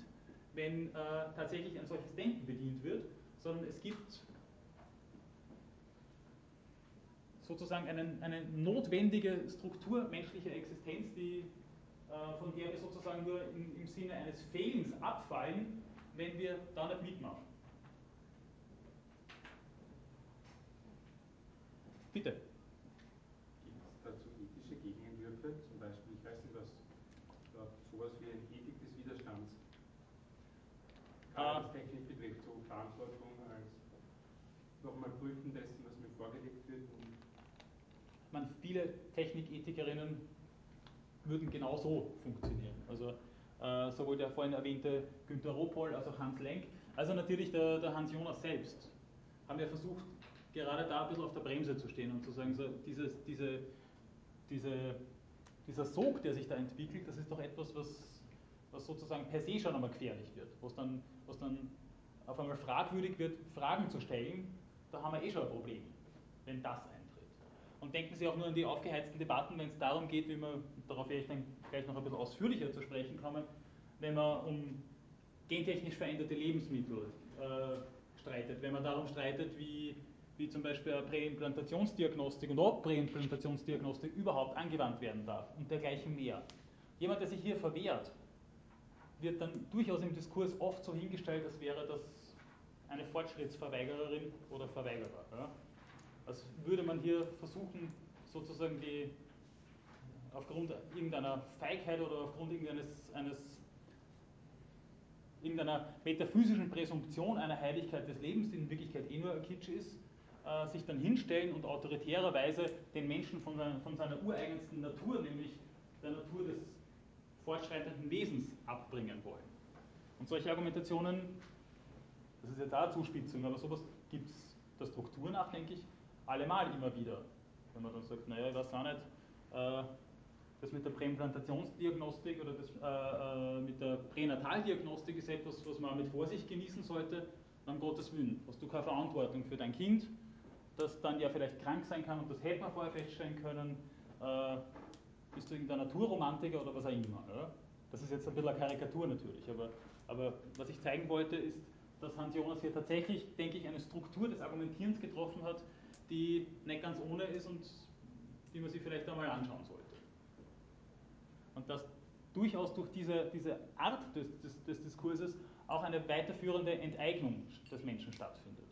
wenn äh, tatsächlich ein solches Denken bedient wird, sondern es gibt sozusagen einen, eine notwendige Struktur menschlicher Existenz, die, äh, von der wir sozusagen nur im, im Sinne eines Fehlens abfallen, wenn wir da nicht mitmachen. Bitte. Gibt es dazu ethische Gegenentwürfe? Zum Beispiel, ich weiß nicht was, sowas wie eine Ethik des Widerstands. Gerade ah. was Technik betrifft, so Verantwortung als nochmal prüfen dessen, was mir vorgelegt wird man, viele Technikethikerinnen würden genauso funktionieren. Also äh, sowohl der vorhin erwähnte Günter Ropol als auch Hans Lenk, also natürlich der, der Hans Jonas selbst, haben ja versucht, gerade da ein bisschen auf der Bremse zu stehen und zu sagen, so dieses, diese, diese, dieser Sog, der sich da entwickelt, das ist doch etwas, was, was sozusagen per se schon einmal gefährlich wird, was dann, was dann auf einmal fragwürdig wird, Fragen zu stellen, da haben wir eh schon ein Problem, wenn das und denken Sie auch nur an die aufgeheizten Debatten, wenn es darum geht, wie man, darauf werde ich dann gleich noch ein bisschen ausführlicher zu sprechen kommen, wenn man um gentechnisch veränderte Lebensmittel äh, streitet, wenn man darum streitet, wie, wie zum Beispiel Präimplantationsdiagnostik und ob Präimplantationsdiagnostik überhaupt angewandt werden darf und dergleichen mehr. Jemand, der sich hier verwehrt, wird dann durchaus im Diskurs oft so hingestellt, als wäre das eine Fortschrittsverweigererin oder Verweigerer. Ja? Als würde man hier versuchen, sozusagen die aufgrund irgendeiner Feigheit oder aufgrund irgendeines eines, irgendeiner metaphysischen Präsumption einer Heiligkeit des Lebens, die in Wirklichkeit eh nur ein Kitsch ist, äh, sich dann hinstellen und autoritärerweise den Menschen von seiner, von seiner ureigensten Natur, nämlich der Natur des fortschreitenden Wesens, abbringen wollen. Und solche Argumentationen, das ist jetzt auch eine Zuspitzung, aber sowas gibt es der Struktur nach, denke ich, allemal immer wieder. Wenn man dann sagt, naja, ich weiß auch nicht, äh, das mit der Präimplantationsdiagnostik oder das äh, äh, mit der Pränataldiagnostik ist etwas, was man mit Vorsicht genießen sollte, um Gottes Willen. Hast du keine Verantwortung für dein Kind, das dann ja vielleicht krank sein kann und das hätte man vorher feststellen können, bist du irgendein Naturromantiker oder was auch immer. Ja? Das ist jetzt ein bisschen eine Karikatur natürlich, aber, aber was ich zeigen wollte ist, dass Hans Jonas hier tatsächlich, denke ich, eine Struktur des Argumentierens getroffen hat, die nicht ganz ohne ist und die man sich vielleicht einmal anschauen sollte. Und dass durchaus durch diese, diese Art des, des, des Diskurses auch eine weiterführende Enteignung des Menschen stattfindet.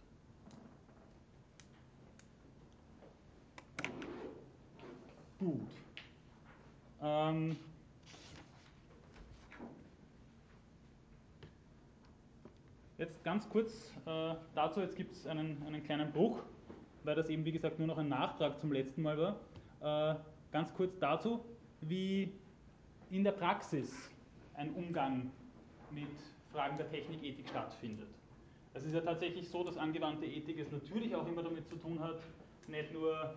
Gut. Ähm, jetzt ganz kurz äh, dazu, jetzt gibt es einen, einen kleinen Bruch, weil das eben wie gesagt nur noch ein Nachtrag zum letzten Mal war. Äh, ganz kurz dazu, wie in der Praxis ein Umgang mit Fragen der Technikethik stattfindet. Es ist ja tatsächlich so, dass angewandte Ethik es natürlich auch immer damit zu tun hat, nicht nur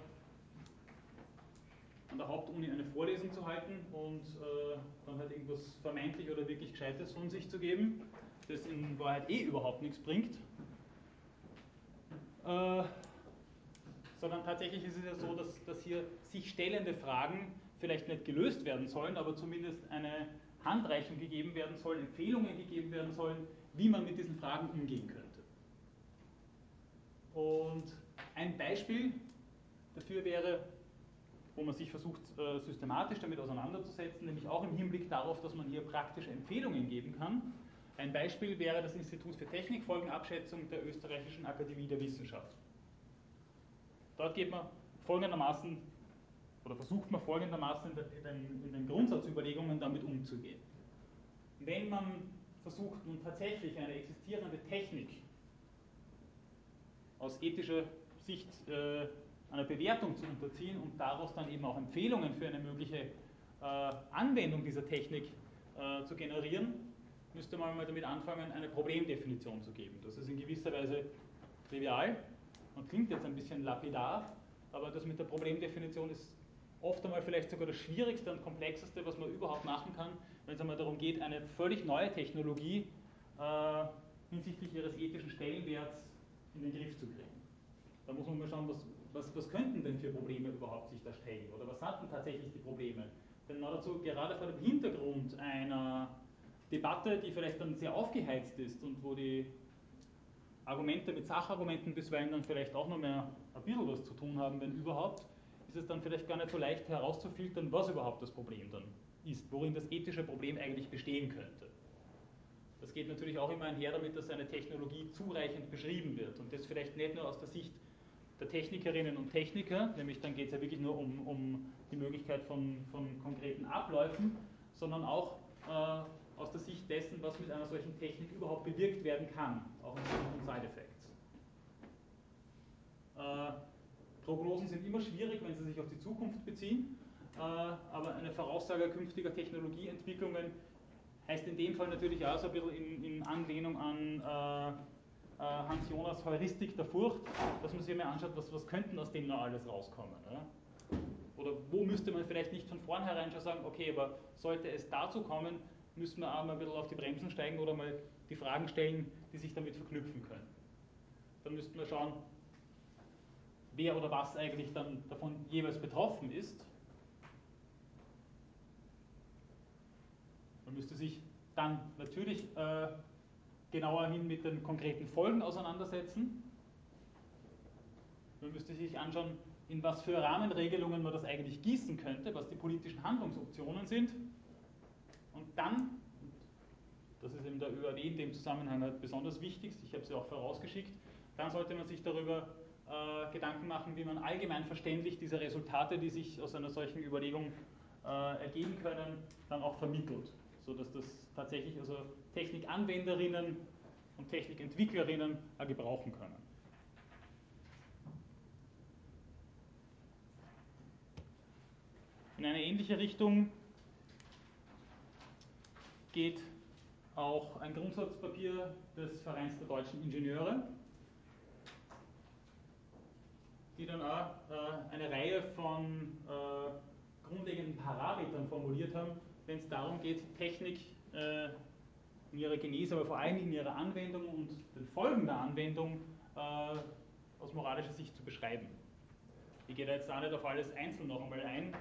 an der Hauptuni eine Vorlesung zu halten und äh, dann halt irgendwas vermeintlich oder wirklich Gescheites von sich zu geben, das in Wahrheit eh überhaupt nichts bringt. Äh, sondern tatsächlich ist es ja so, dass, dass hier sich stellende Fragen vielleicht nicht gelöst werden sollen, aber zumindest eine Handreichung gegeben werden soll, Empfehlungen gegeben werden sollen, wie man mit diesen Fragen umgehen könnte. Und ein Beispiel dafür wäre, wo man sich versucht, äh, systematisch damit auseinanderzusetzen, nämlich auch im Hinblick darauf, dass man hier praktische Empfehlungen geben kann. Ein Beispiel wäre das Institut für Technikfolgenabschätzung der Österreichischen Akademie der Wissenschaften. Dort geht man folgendermaßen oder versucht man folgendermaßen in den, in den Grundsatzüberlegungen damit umzugehen. Wenn man versucht nun tatsächlich eine existierende Technik aus ethischer Sicht äh, einer Bewertung zu unterziehen und daraus dann eben auch Empfehlungen für eine mögliche äh, Anwendung dieser Technik äh, zu generieren, müsste man mal damit anfangen, eine Problemdefinition zu geben. Das ist in gewisser Weise trivial und klingt jetzt ein bisschen lapidar, aber das mit der Problemdefinition ist oft einmal vielleicht sogar das Schwierigste und Komplexeste, was man überhaupt machen kann, wenn es einmal darum geht, eine völlig neue Technologie äh, hinsichtlich ihres ethischen Stellenwerts in den Griff zu kriegen. Da muss man mal schauen, was, was, was könnten denn für Probleme überhaupt sich da stellen oder was hatten tatsächlich die Probleme. Denn dazu gerade vor dem Hintergrund einer Debatte, die vielleicht dann sehr aufgeheizt ist und wo die Argumente mit Sachargumenten bisweilen dann vielleicht auch noch mehr ein bisschen was zu tun haben, wenn überhaupt, ist es dann vielleicht gar nicht so leicht herauszufiltern, was überhaupt das Problem dann ist, worin das ethische Problem eigentlich bestehen könnte. Das geht natürlich auch immer einher damit, dass eine Technologie zureichend beschrieben wird und das vielleicht nicht nur aus der Sicht der Technikerinnen und Techniker, nämlich dann geht es ja wirklich nur um, um die Möglichkeit von, von konkreten Abläufen, sondern auch äh, aus der Sicht dessen, was mit einer solchen Technik überhaupt bewirkt werden kann, auch in Form von Side Effects. Äh, Prognosen sind immer schwierig, wenn sie sich auf die Zukunft beziehen, äh, aber eine Voraussage künftiger Technologieentwicklungen heißt in dem Fall natürlich auch so ein bisschen in, in Anlehnung an äh, äh, Hans Jonas Heuristik der Furcht, dass man sich mal anschaut, was, was könnten aus dem noch alles rauskommen. Ja? Oder wo müsste man vielleicht nicht von vornherein schon sagen, okay, aber sollte es dazu kommen, müssen wir auch mal ein bisschen auf die Bremsen steigen oder mal die Fragen stellen, die sich damit verknüpfen können. Dann müssten wir schauen, wer oder was eigentlich dann davon jeweils betroffen ist. Man müsste sich dann natürlich äh, genauer hin mit den konkreten Folgen auseinandersetzen. Man müsste sich anschauen, in was für Rahmenregelungen man das eigentlich gießen könnte, was die politischen Handlungsoptionen sind. Dann, das ist eben der ÖAW in dem Zusammenhang halt besonders wichtig, ich habe sie auch vorausgeschickt, dann sollte man sich darüber äh, Gedanken machen, wie man allgemein verständlich diese Resultate, die sich aus einer solchen Überlegung äh, ergeben können, dann auch vermittelt, sodass das tatsächlich also Technikanwenderinnen und Technikentwicklerinnen auch gebrauchen können. In eine ähnliche Richtung geht auch ein Grundsatzpapier des Vereins der deutschen Ingenieure, die dann auch äh, eine Reihe von äh, grundlegenden Parametern formuliert haben, wenn es darum geht, Technik äh, in ihrer Genese, aber vor allem in ihrer Anwendung und den Folgen der Anwendung aus moralischer Sicht zu beschreiben. Ich gehe da jetzt auch nicht auf alles einzeln noch einmal ein,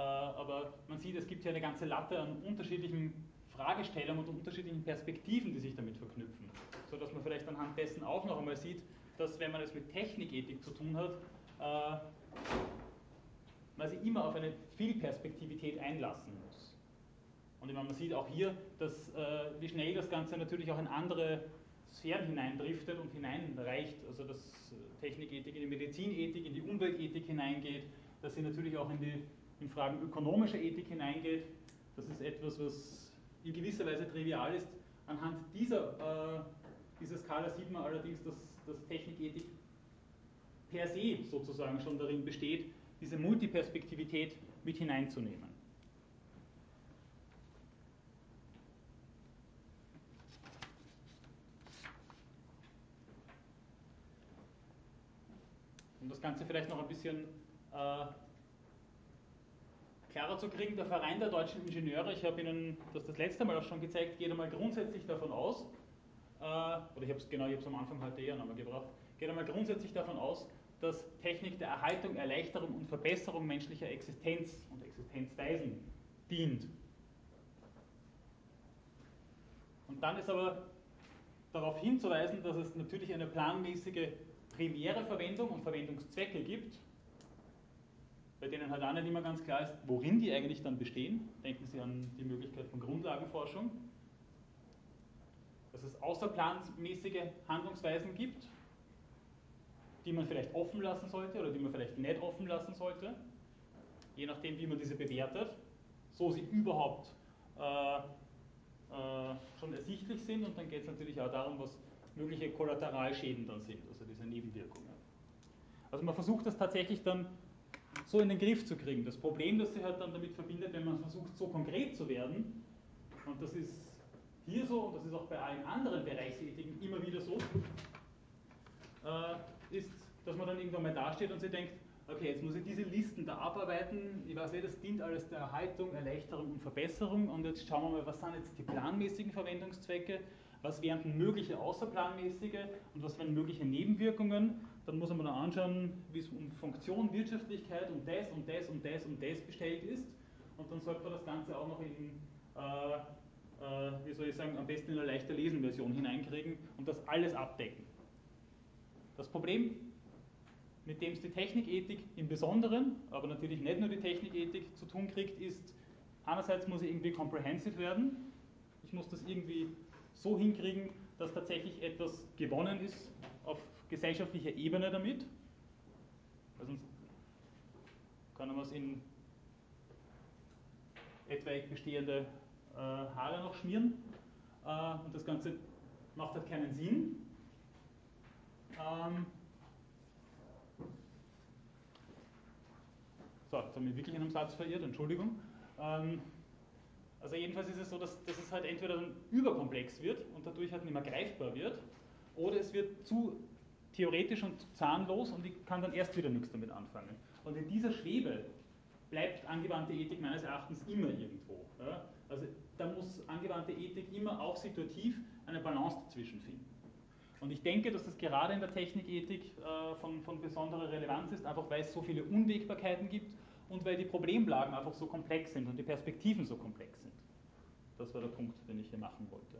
aber man sieht, es gibt hier eine ganze Latte an unterschiedlichen Fragestellungen und unterschiedlichen Perspektiven, die sich damit verknüpfen. Sodass man vielleicht anhand dessen auch noch einmal sieht, dass wenn man es mit Technikethik zu tun hat, äh, man sich immer auf eine Vielperspektivität einlassen muss. Und man sieht auch hier, dass, äh, wie schnell das Ganze natürlich auch in andere Sphären hineindriftet und hineinreicht, also dass Technikethik in die Medizinethik, in die Umweltethik hineingeht, dass sie natürlich auch in, die, in Fragen ökonomischer Ethik hineingeht. Das ist etwas, was in gewisser Weise trivial ist. Anhand dieser, äh, dieser Skala sieht man allerdings, dass, dass Technikethik per se sozusagen schon darin besteht, diese Multiperspektivität mit hineinzunehmen. Um das Ganze vielleicht noch ein bisschen äh, klarer zu kriegen, der Verein der deutschen Ingenieure, ich habe Ihnen das das letzte Mal auch schon gezeigt, geht einmal grundsätzlich davon aus, äh, oder ich habe es genau, ich habe am Anfang heute eher nochmal gebracht, geht einmal grundsätzlich davon aus, dass Technik der Erhaltung, Erleichterung und Verbesserung menschlicher Existenz und Existenzweisen dient. Und dann ist aber darauf hinzuweisen, dass es natürlich eine planmäßige primäre Verwendung und Verwendungszwecke gibt, bei denen halt auch nicht immer ganz klar ist, worin die eigentlich dann bestehen. Denken Sie an die Möglichkeit von Grundlagenforschung. Dass es außerplanmäßige Handlungsweisen gibt, die man vielleicht offen lassen sollte oder die man vielleicht nicht offen lassen sollte, je nachdem, wie man diese bewertet, so sie überhaupt äh, äh, schon ersichtlich sind. Und dann geht es natürlich auch darum, was mögliche Kollateralschäden dann sind, also diese Nebenwirkungen. Also man versucht das tatsächlich dann so in den Griff zu kriegen. Das Problem, das sich halt dann damit verbindet, wenn man versucht, so konkret zu werden, und das ist hier so und das ist auch bei allen anderen Bereichsethiken immer wieder so, äh, ist, dass man dann irgendwann mal dasteht und sich denkt, okay, jetzt muss ich diese Listen da abarbeiten, ich weiß nicht, das dient alles der Erhaltung, Erleichterung und Verbesserung und jetzt schauen wir mal, was sind jetzt die planmäßigen Verwendungszwecke, was wären mögliche außerplanmäßige und was wären mögliche Nebenwirkungen. Dann muss man anschauen, wie es um Funktion, Wirtschaftlichkeit und das und das und das und das bestellt ist. Und dann sollte man das Ganze auch noch in, äh, äh, wie soll ich sagen, am besten in eine leichter Lesen-Version hineinkriegen und das alles abdecken. Das Problem, mit dem es die Technikethik im Besonderen, aber natürlich nicht nur die Technikethik zu tun kriegt, ist, einerseits muss sie irgendwie comprehensive werden, ich muss das irgendwie so hinkriegen, dass tatsächlich etwas gewonnen ist auf gesellschaftlicher Ebene damit, weil sonst kann man es in etwaig bestehende äh, Haare noch schmieren äh, und das Ganze macht halt keinen Sinn. Ähm so, jetzt habe ich mich wirklich in einem Satz verirrt, Entschuldigung. Ähm also jedenfalls ist es so, dass, dass es halt entweder dann überkomplex wird und dadurch halt nicht mehr greifbar wird, oder es wird zu theoretisch und zahnlos und ich kann dann erst wieder nichts damit anfangen. Und in dieser Schwebe bleibt angewandte Ethik meines Erachtens immer irgendwo. Ja? Also da muss angewandte Ethik immer auch situativ eine Balance dazwischen finden. Und ich denke, dass das gerade in der Technikethik äh, von, von besonderer Relevanz ist, einfach weil es so viele Unwägbarkeiten gibt und weil die Problemlagen einfach so komplex sind und die Perspektiven so komplex sind. Das war der Punkt, den ich hier machen wollte.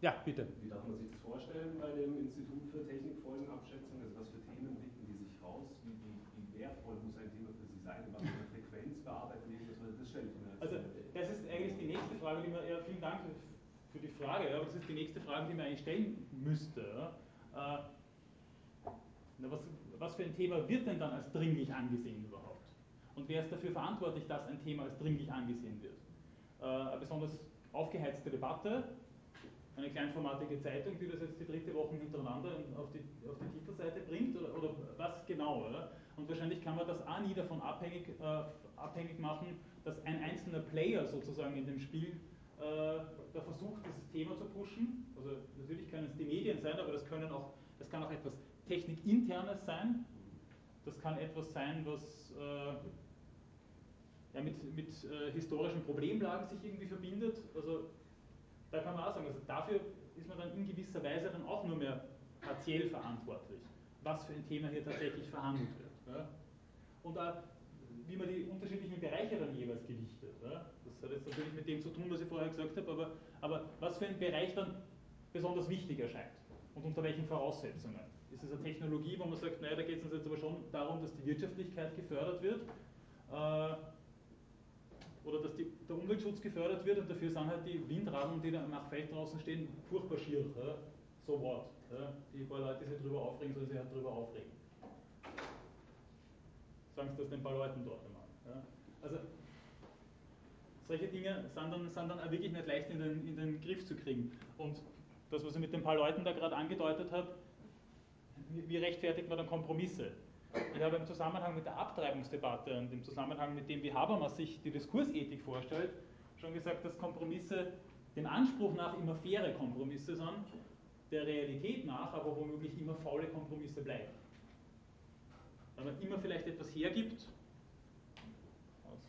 Ja, bitte. Wie darf man sich das vorstellen bei dem Institut für Technikfolgenabschätzung? Also was für Themen picken die sich raus? Wie, wie, wie wertvoll muss ein Thema für Sie sein? Was für eine Frequenz bearbeitet die? Das stelle ich mir jetzt Also das ist eigentlich die nächste Frage, die man, ja, vielen Dank für die Frage, ja, aber das ist die nächste Frage, die man eigentlich stellen müsste. Ja. Äh, was, was für ein Thema wird denn dann als dringlich angesehen überhaupt? Und wer ist dafür verantwortlich, dass ein Thema als dringlich angesehen wird? Äh, eine besonders aufgeheizte Debatte, eine kleinformatige Zeitung, die das jetzt die dritte Woche hintereinander auf die, auf die Titelseite bringt oder, oder was genau? Oder? Und wahrscheinlich kann man das auch nie davon abhängig, äh, abhängig machen, dass ein einzelner Player sozusagen in dem Spiel äh, da versucht, dieses Thema zu pushen. Also natürlich können es die Medien sein, aber das, können auch, das kann auch etwas Technikinternes sein. Das kann etwas sein, was äh, ja, mit, mit äh, historischen Problemlagen sich irgendwie verbindet. Also da kann man auch sagen, also dafür ist man dann in gewisser Weise dann auch nur mehr partiell verantwortlich, was für ein Thema hier tatsächlich verhandelt wird. Ja. Und auch, wie man die unterschiedlichen Bereiche dann jeweils gewichtet. Ja. Das hat jetzt natürlich mit dem zu tun, was ich vorher gesagt habe, aber, aber was für ein Bereich dann besonders wichtig erscheint und unter welchen Voraussetzungen. Ist es eine Technologie, wo man sagt, naja, da geht es uns jetzt aber schon darum, dass die Wirtschaftlichkeit gefördert wird äh, oder dass die, der Umweltschutz gefördert wird und dafür sind halt die Windradeln, die da am Feld draußen stehen, furchtbar schier. Ja? So what. Ja? Die paar Leute, die sich darüber aufregen, sollen sich halt darüber aufregen. Sagen Sie das den paar Leuten dort einmal. Ja? Also solche Dinge sind dann, sind dann auch wirklich nicht leicht in den, in den Griff zu kriegen. Und das, was ich mit den paar Leuten da gerade angedeutet habe, wie rechtfertigt man dann Kompromisse? Ich habe im Zusammenhang mit der Abtreibungsdebatte und im Zusammenhang mit dem, wie Habermas sich die Diskursethik vorstellt, schon gesagt, dass Kompromisse dem Anspruch nach immer faire Kompromisse sind, der Realität nach aber womöglich immer faule Kompromisse bleiben. Weil man immer vielleicht etwas hergibt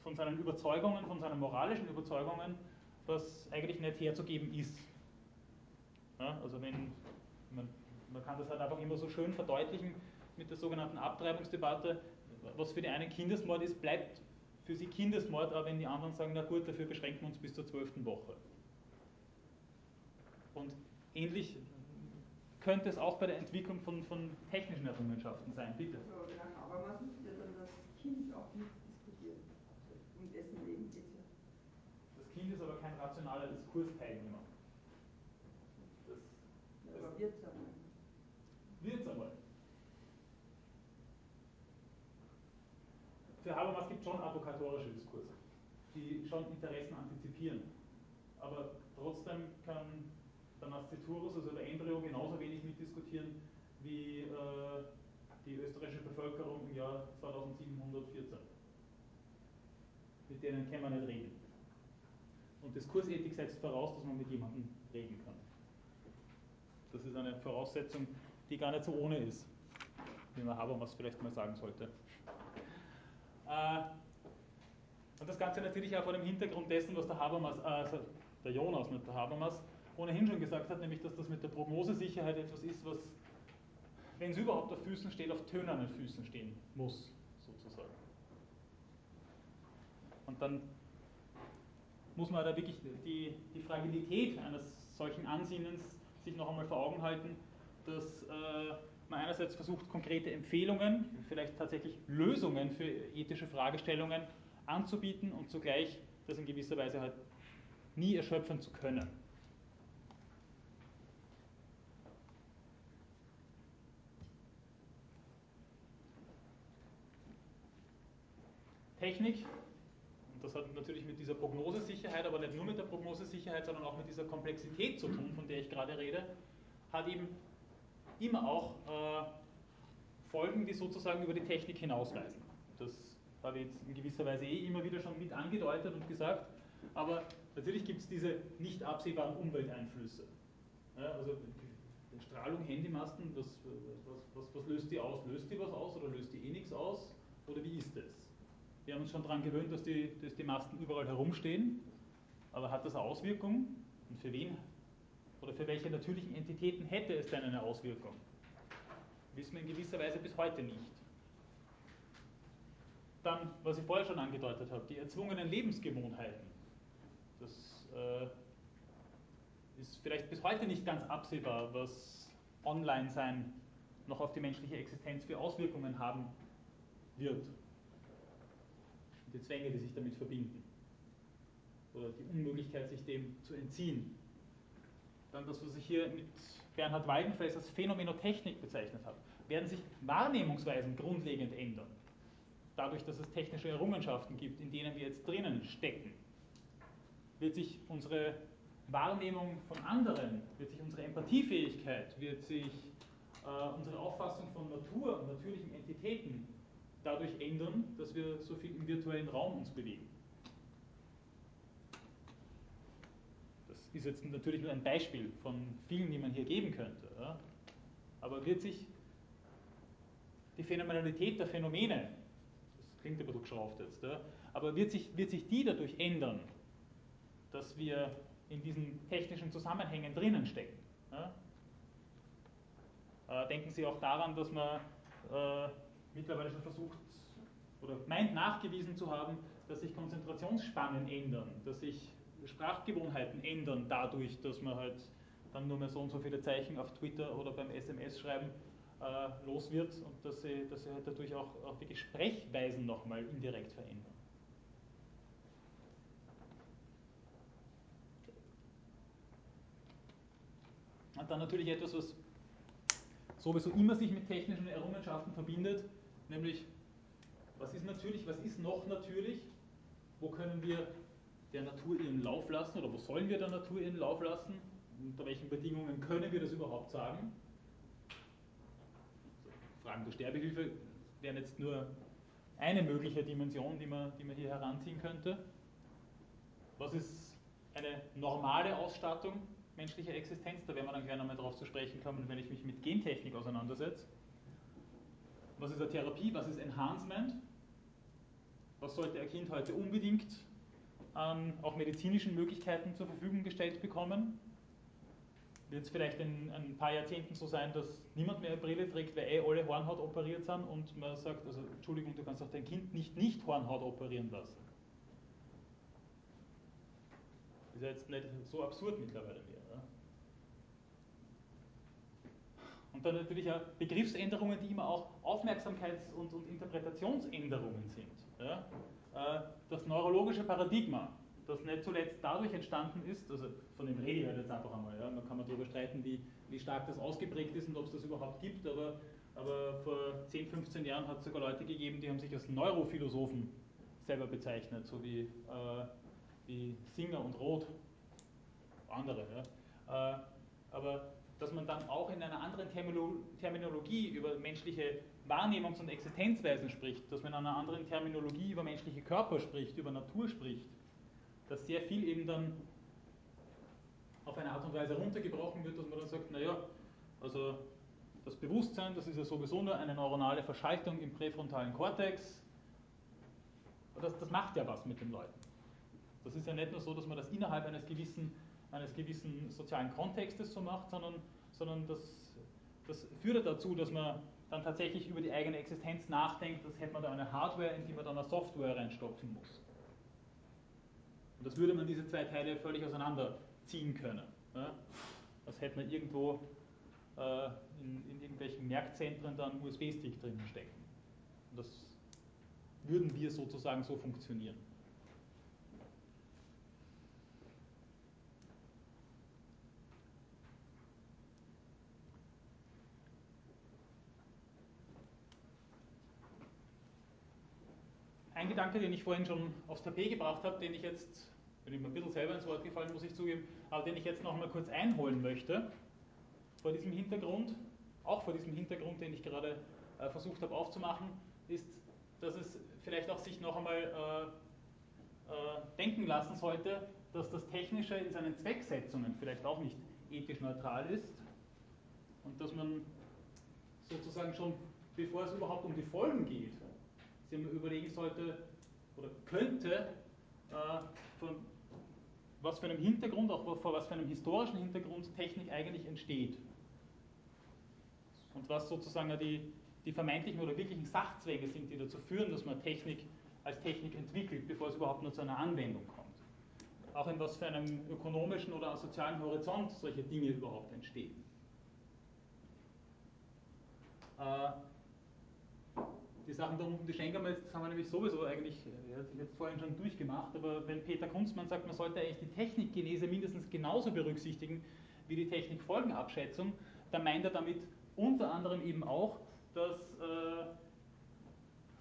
von seinen Überzeugungen, von seinen moralischen Überzeugungen, das eigentlich nicht herzugeben ist. Ja, also wenn man man kann das halt einfach immer so schön verdeutlichen mit der sogenannten Abtreibungsdebatte. Was für die einen Kindesmord ist, bleibt für sie Kindesmord, aber wenn die anderen sagen, na gut, dafür beschränken wir uns bis zur zwölften Woche. Und ähnlich könnte es auch bei der Entwicklung von, von technischen Errungenschaften sein, bitte. So, man muss ja dann das Kind auch mitdiskutieren. Um dessen Leben geht es ja. Das Kind ist aber kein rationaler Diskursteilnehmer. Das, ja, aber wird es ja wird es einmal. Für Habermas gibt schon advokatorische Diskurse, die schon Interessen antizipieren. Aber trotzdem kann der Nasciturus, also der Embryo, genauso wenig mitdiskutieren wie äh, die österreichische Bevölkerung im Jahr 2714. Mit denen kann man nicht reden. Und Diskursethik setzt voraus, dass man mit jemandem reden kann. Das ist eine Voraussetzung, die gar nicht so ohne ist, wie man Habermas vielleicht mal sagen sollte. Äh, und das Ganze natürlich auch vor dem Hintergrund dessen, was der Habermas, äh, also der Jonas, nicht der Habermas, ohnehin schon gesagt hat, nämlich dass das mit der Prognosesicherheit etwas ist, was, wenn es überhaupt auf Füßen steht, auf tönernen Füßen stehen muss, sozusagen. Und dann muss man da wirklich die, die Fragilität eines solchen Ansinnens sich noch einmal vor Augen halten dass äh, man einerseits versucht, konkrete Empfehlungen, vielleicht tatsächlich Lösungen für ethische Fragestellungen anzubieten und zugleich das in gewisser Weise halt nie erschöpfen zu können. Technik, und das hat natürlich mit dieser Prognosesicherheit, aber nicht nur mit der Prognosesicherheit, sondern auch mit dieser Komplexität zu tun, von der ich gerade rede, hat eben immer auch äh, Folgen, die sozusagen über die Technik hinausweisen. Das habe ich jetzt in gewisser Weise eh immer wieder schon mit angedeutet und gesagt, aber natürlich gibt es diese nicht absehbaren Umwelteinflüsse. Ja, also Strahlung, Handymasten, was, was, was, was, löst die aus? Löst die was aus oder löst die eh nichts aus? Oder wie ist das? Wir haben uns schon daran gewöhnt, dass die, dass die Masten überall herumstehen, aber hat das eine Auswirkung? Und für wen oder für welche natürlichen Entitäten hätte es denn eine Auswirkung? Wissen wir in gewisser Weise bis heute nicht. Dann, was ich vorher schon angedeutet habe, die erzwungenen Lebensgewohnheiten. Das äh, ist vielleicht bis heute nicht ganz absehbar, was Online-Sein noch auf die menschliche Existenz für Auswirkungen haben wird. Die Zwänge, die sich damit verbinden. Oder die Unmöglichkeit, sich dem zu entziehen dann das, was ich hier mit Bernhard Waldenfels als Phänomenotechnik bezeichnet habe, werden sich Wahrnehmungsweisen grundlegend ändern. Dadurch, dass es technische Errungenschaften gibt, in denen wir jetzt drinnen stecken, wird sich unsere Wahrnehmung von anderen, wird sich unsere Empathiefähigkeit, wird sich äh, unsere Auffassung von Natur und natürlichen Entitäten dadurch ändern, dass wir so viel im virtuellen Raum uns bewegen. Ist jetzt natürlich nur ein Beispiel von vielen, die man hier geben könnte. Ja? Aber wird sich die Phänomenalität der Phänomene, klingt aber geschrauft jetzt. Ja. Aber wird sich, wird sich die dadurch ändern, dass wir in diesen technischen Zusammenhängen drinnen stecken? Ja? Äh, denken Sie auch daran, dass man äh, mittlerweile schon versucht oder meint nachgewiesen zu haben, dass sich Konzentrationsspannen ändern, dass sich Sprachgewohnheiten ändern dadurch, dass man halt dann nur mehr so und so viele Zeichen auf Twitter oder beim SMS-Schreiben äh, los wird und dass sie, dass sie halt dadurch auch, auch wirklich Sprechweisen nochmal indirekt verändern. Und dann natürlich etwas, was sowieso immer sich mit technischen Errungenschaften verbindet, nämlich was ist natürlich, was ist noch natürlich, wo können wir der Natur ihren Lauf lassen oder wo sollen wir der Natur ihren Lauf lassen, unter welchen Bedingungen können wir das überhaupt sagen. Fragen der Sterbehilfe wären jetzt nur eine mögliche Dimension, die man, die man hier heranziehen könnte. Was ist eine normale Ausstattung menschlicher Existenz? Da werden wir dann gerne nochmal darauf zu sprechen kommen, wenn ich mich mit Gentechnik auseinandersetze. Was ist eine Therapie? Was ist Enhancement? Was sollte ein Kind heute unbedingt an auch medizinischen Möglichkeiten zur Verfügung gestellt bekommen? Wird es vielleicht in ein paar Jahrzehnten so sein, dass niemand mehr eine Brille trägt, weil eh alle Hornhaut operiert sind und man sagt, also Entschuldigung, du kannst auch dein Kind nicht nicht Hornhaut operieren lassen. Ist ja jetzt nicht so absurd mittlerweile mehr. Ja? Und dann natürlich auch Begriffsänderungen, die immer auch Aufmerksamkeits- und, und Interpretationsänderungen sind. Ja? Äh, das neurologische Paradigma, das nicht zuletzt dadurch entstanden ist, also von dem rede ich halt jetzt einfach einmal, ja, man kann man darüber streiten, wie, wie stark das ausgeprägt ist und ob es das überhaupt gibt, aber, aber vor 10, 15 Jahren hat es sogar Leute gegeben, die haben sich als Neurophilosophen selber bezeichnet, so wie, äh, wie Singer und Roth, andere. Ja. Äh, aber dass man dann auch in einer anderen Terminologie über menschliche Wahrnehmungs- und Existenzweisen spricht, dass man in einer anderen Terminologie über menschliche Körper spricht, über Natur spricht, dass sehr viel eben dann auf eine Art und Weise runtergebrochen wird, dass man dann sagt, naja, also das Bewusstsein, das ist ja sowieso nur eine neuronale Verschaltung im präfrontalen Kortex. Das, das macht ja was mit den Leuten. Das ist ja nicht nur so, dass man das innerhalb eines gewissen, eines gewissen sozialen Kontextes so macht, sondern, sondern das, das führt dazu, dass man dann tatsächlich über die eigene Existenz nachdenkt, als hätte man da eine Hardware, in die man dann eine Software reinstopfen muss. Und das würde man diese zwei Teile völlig auseinanderziehen können. Als hätte man irgendwo äh, in, in, irgendwelchen Merkzentren dann USB-Stick drinnen stecken. Und das würden wir sozusagen so funktionieren. Ein Gedanke, den ich vorhin schon aufs Tapet gebracht habe, den ich jetzt, bin ich mir ein bisschen selber ins Wort gefallen, muss ich zugeben, aber den ich jetzt noch mal kurz einholen möchte, vor diesem Hintergrund, auch vor diesem Hintergrund, den ich gerade äh, versucht habe aufzumachen, ist, dass es vielleicht auch sich noch einmal äh, äh, denken lassen sollte, dass das Technische in seinen Zwecksetzungen vielleicht auch nicht ethisch neutral ist und dass man sozusagen schon, bevor es überhaupt um die Folgen geht, sich überlegen sollte oder könnte, äh, von was für einem Hintergrund, auch vor was für einem historischen Hintergrund Technik eigentlich entsteht. Und was sozusagen die, die vermeintlichen oder wirklichen Sachzwänge sind, die dazu führen, dass man Technik als Technik entwickelt, bevor es überhaupt nur zu einer Anwendung kommt. Auch in was für einem ökonomischen oder sozialen Horizont solche Dinge überhaupt entstehen. Äh, die Sachen da unten, die jetzt, haben wir nämlich sowieso eigentlich, er hat sich jetzt vorhin schon durchgemacht, aber wenn Peter Kunstmann sagt, man sollte eigentlich die Technikgenese mindestens genauso berücksichtigen wie die Technikfolgenabschätzung, dann meint er damit unter anderem eben auch, dass, äh,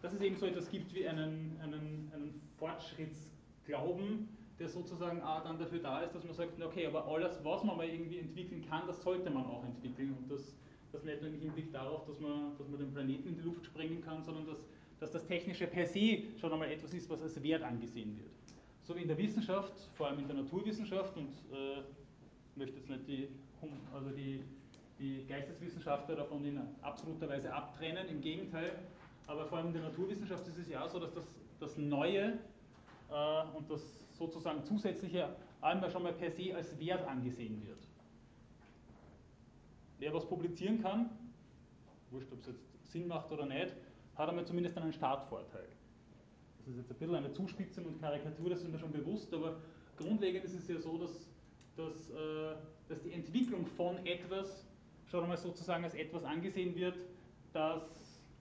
dass es eben so etwas gibt wie einen, einen, einen Fortschrittsglauben, der sozusagen auch dann dafür da ist, dass man sagt, okay, aber alles, was man mal irgendwie entwickeln kann, das sollte man auch entwickeln. Und das das nicht nur im Hinblick darauf, dass man, dass man den Planeten in die Luft sprengen kann, sondern dass, dass das Technische per se schon einmal etwas ist, was als Wert angesehen wird. So wie in der Wissenschaft, vor allem in der Naturwissenschaft, und äh, möchte jetzt nicht die, also die, die Geisteswissenschaftler davon in absoluter Weise abtrennen, im Gegenteil, aber vor allem in der Naturwissenschaft ist es ja auch so, dass das, das Neue äh, und das sozusagen Zusätzliche einmal schon mal per se als Wert angesehen wird. Wer was publizieren kann, wurscht, ob es jetzt Sinn macht oder nicht, hat einmal zumindest einen Startvorteil. Das ist jetzt ein bisschen eine Zuspitzung und Karikatur, das ist mir schon bewusst, aber grundlegend ist es ja so, dass, dass, äh, dass die Entwicklung von etwas schon einmal sozusagen als etwas angesehen wird, das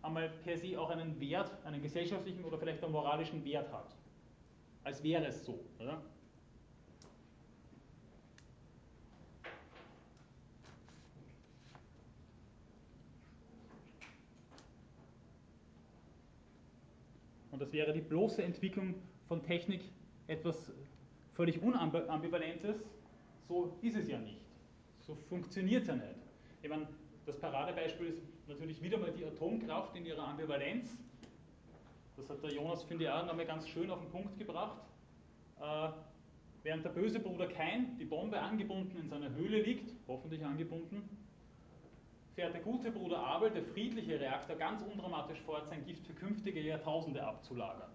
einmal per se auch einen Wert, einen gesellschaftlichen oder vielleicht einen moralischen Wert hat. Als wäre es so. Oder? Und das wäre die bloße Entwicklung von Technik etwas völlig Unambivalentes. So ist es ja nicht. So funktioniert es ja nicht. Ich meine, das Paradebeispiel ist natürlich wieder mal die Atomkraft in ihrer Ambivalenz. Das hat der Jonas, finde ich, auch nochmal ganz schön auf den Punkt gebracht. Äh, während der böse Bruder Kain die Bombe angebunden in seiner Höhle liegt, hoffentlich angebunden, fährt der gute Bruder Abel, der friedliche Reaktor, ganz undramatisch fort, sein Gift für künftige Jahrtausende abzulagern.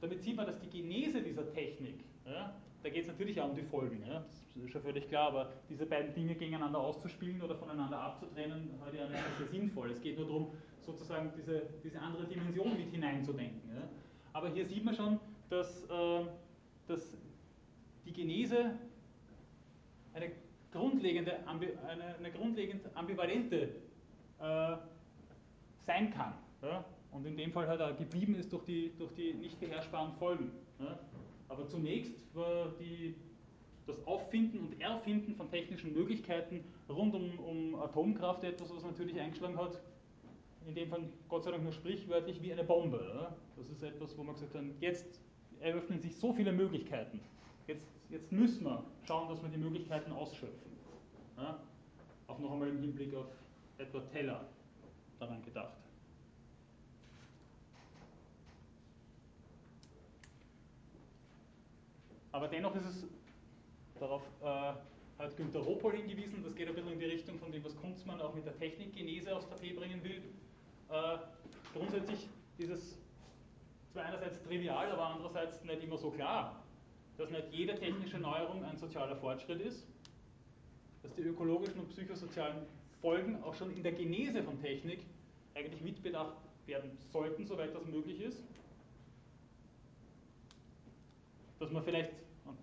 Damit sieht man, dass die Genese dieser Technik, ja, da geht es natürlich auch um die Folgen, ja, das ist schon völlig klar, aber diese beiden Dinge gegeneinander auszuspielen oder voneinander abzutrennen, ich auch nicht sehr sinnvoll. Es geht nur darum, sozusagen diese, diese andere Dimension mit hineinzudenken. Ja. Aber hier sieht man schon, dass, äh, dass die Genese eine grundlegende, eine, eine grundlegend ambivalente äh, sein kann. Ja? Und in dem Fall halt auch geblieben ist durch die, durch die nicht beherrschbaren Folgen. Ja? Aber zunächst war die, das Auffinden und Erfinden von technischen Möglichkeiten rund um, um Atomkraft etwas, was natürlich eingeschlagen hat, in dem Fall Gott sei Dank nur sprichwörtlich wie eine Bombe. Ja? Das ist etwas, wo man gesagt hat, jetzt eröffnen sich so viele Möglichkeiten. Jetzt Jetzt müssen wir schauen, dass wir die Möglichkeiten ausschöpfen. Ja? Auch noch einmal im Hinblick auf Edward Teller daran gedacht. Aber dennoch ist es, darauf äh, hat Günter Ropol hingewiesen, das geht ein bisschen in die Richtung von dem, was Kunzmann auch mit der Technikgenese aufs Tapet bringen will. Äh, grundsätzlich ist es zwar einerseits trivial, aber andererseits nicht immer so klar, dass nicht jede technische Neuerung ein sozialer Fortschritt ist, dass die ökologischen und psychosozialen Folgen auch schon in der Genese von Technik eigentlich mitbedacht werden sollten, soweit das möglich ist. Dass man vielleicht, und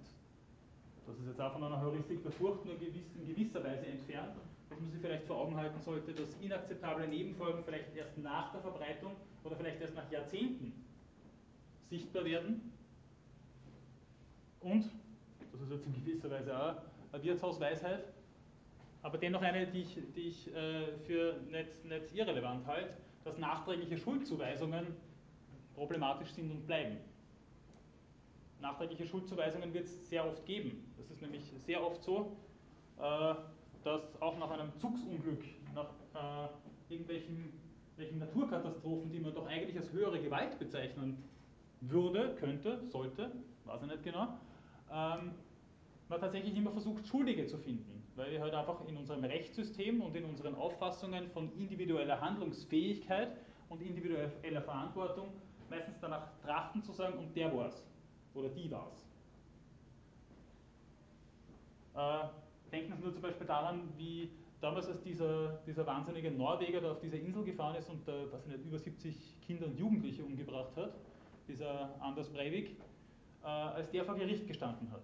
das ist jetzt auch von einer Heuristik der Furcht nur in gewisser Weise entfernt, dass man sich vielleicht vor Augen halten sollte, dass inakzeptable Nebenfolgen vielleicht erst nach der Verbreitung oder vielleicht erst nach Jahrzehnten sichtbar werden und, das ist jetzt in gewisser Weise auch eine Wirtshausweisheit, aber dennoch eine, die ich, die ich äh, für nicht, nicht irrelevant halte, dass nachträgliche Schuldzuweisungen problematisch sind und bleiben. Nachträgliche Schuldzuweisungen wird es sehr oft geben. Das ist nämlich sehr oft so, äh, dass auch nach einem Zugsunglück, nach äh, irgendwelchen Naturkatastrophen, die man doch eigentlich als höhere Gewalt bezeichnen würde, könnte, sollte, weiß ich nicht genau, ähm, man tatsächlich immer versucht, Schuldige zu finden, weil wir halt einfach in unserem Rechtssystem und in unseren Auffassungen von individueller Handlungsfähigkeit und individueller Verantwortung meistens danach trachten zu sagen, und der war's oder die war's. Äh, denken Sie nur zum Beispiel daran, wie damals, als dieser, dieser wahnsinnige Norweger da auf dieser Insel gefahren ist und da, was nicht, über 70 Kinder und Jugendliche umgebracht hat, dieser Anders Breivik, äh, als der vor Gericht gestanden hat.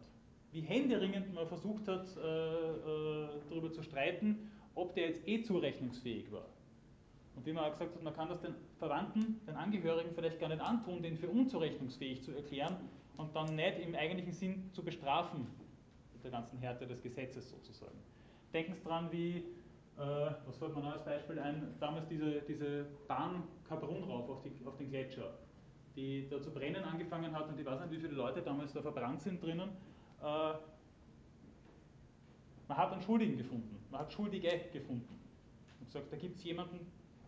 Wie händeringend man versucht hat, äh, äh, darüber zu streiten, ob der jetzt eh zurechnungsfähig war. Und wie man auch gesagt hat, man kann das den Verwandten, den Angehörigen vielleicht gar nicht antun, den für unzurechnungsfähig zu erklären und dann nicht im eigentlichen Sinn zu bestrafen, mit der ganzen Härte des Gesetzes sozusagen. Denken Sie dran, wie, äh, was fällt mir noch als Beispiel ein, damals diese, diese Bahn Kaprun rauf auf, die, auf den Gletscher die da zu brennen angefangen hat und ich weiß nicht, wie viele Leute damals da verbrannt sind drinnen. Äh, man hat einen Schuldigen gefunden, man hat Schuldige gefunden und gesagt, da gibt es jemanden,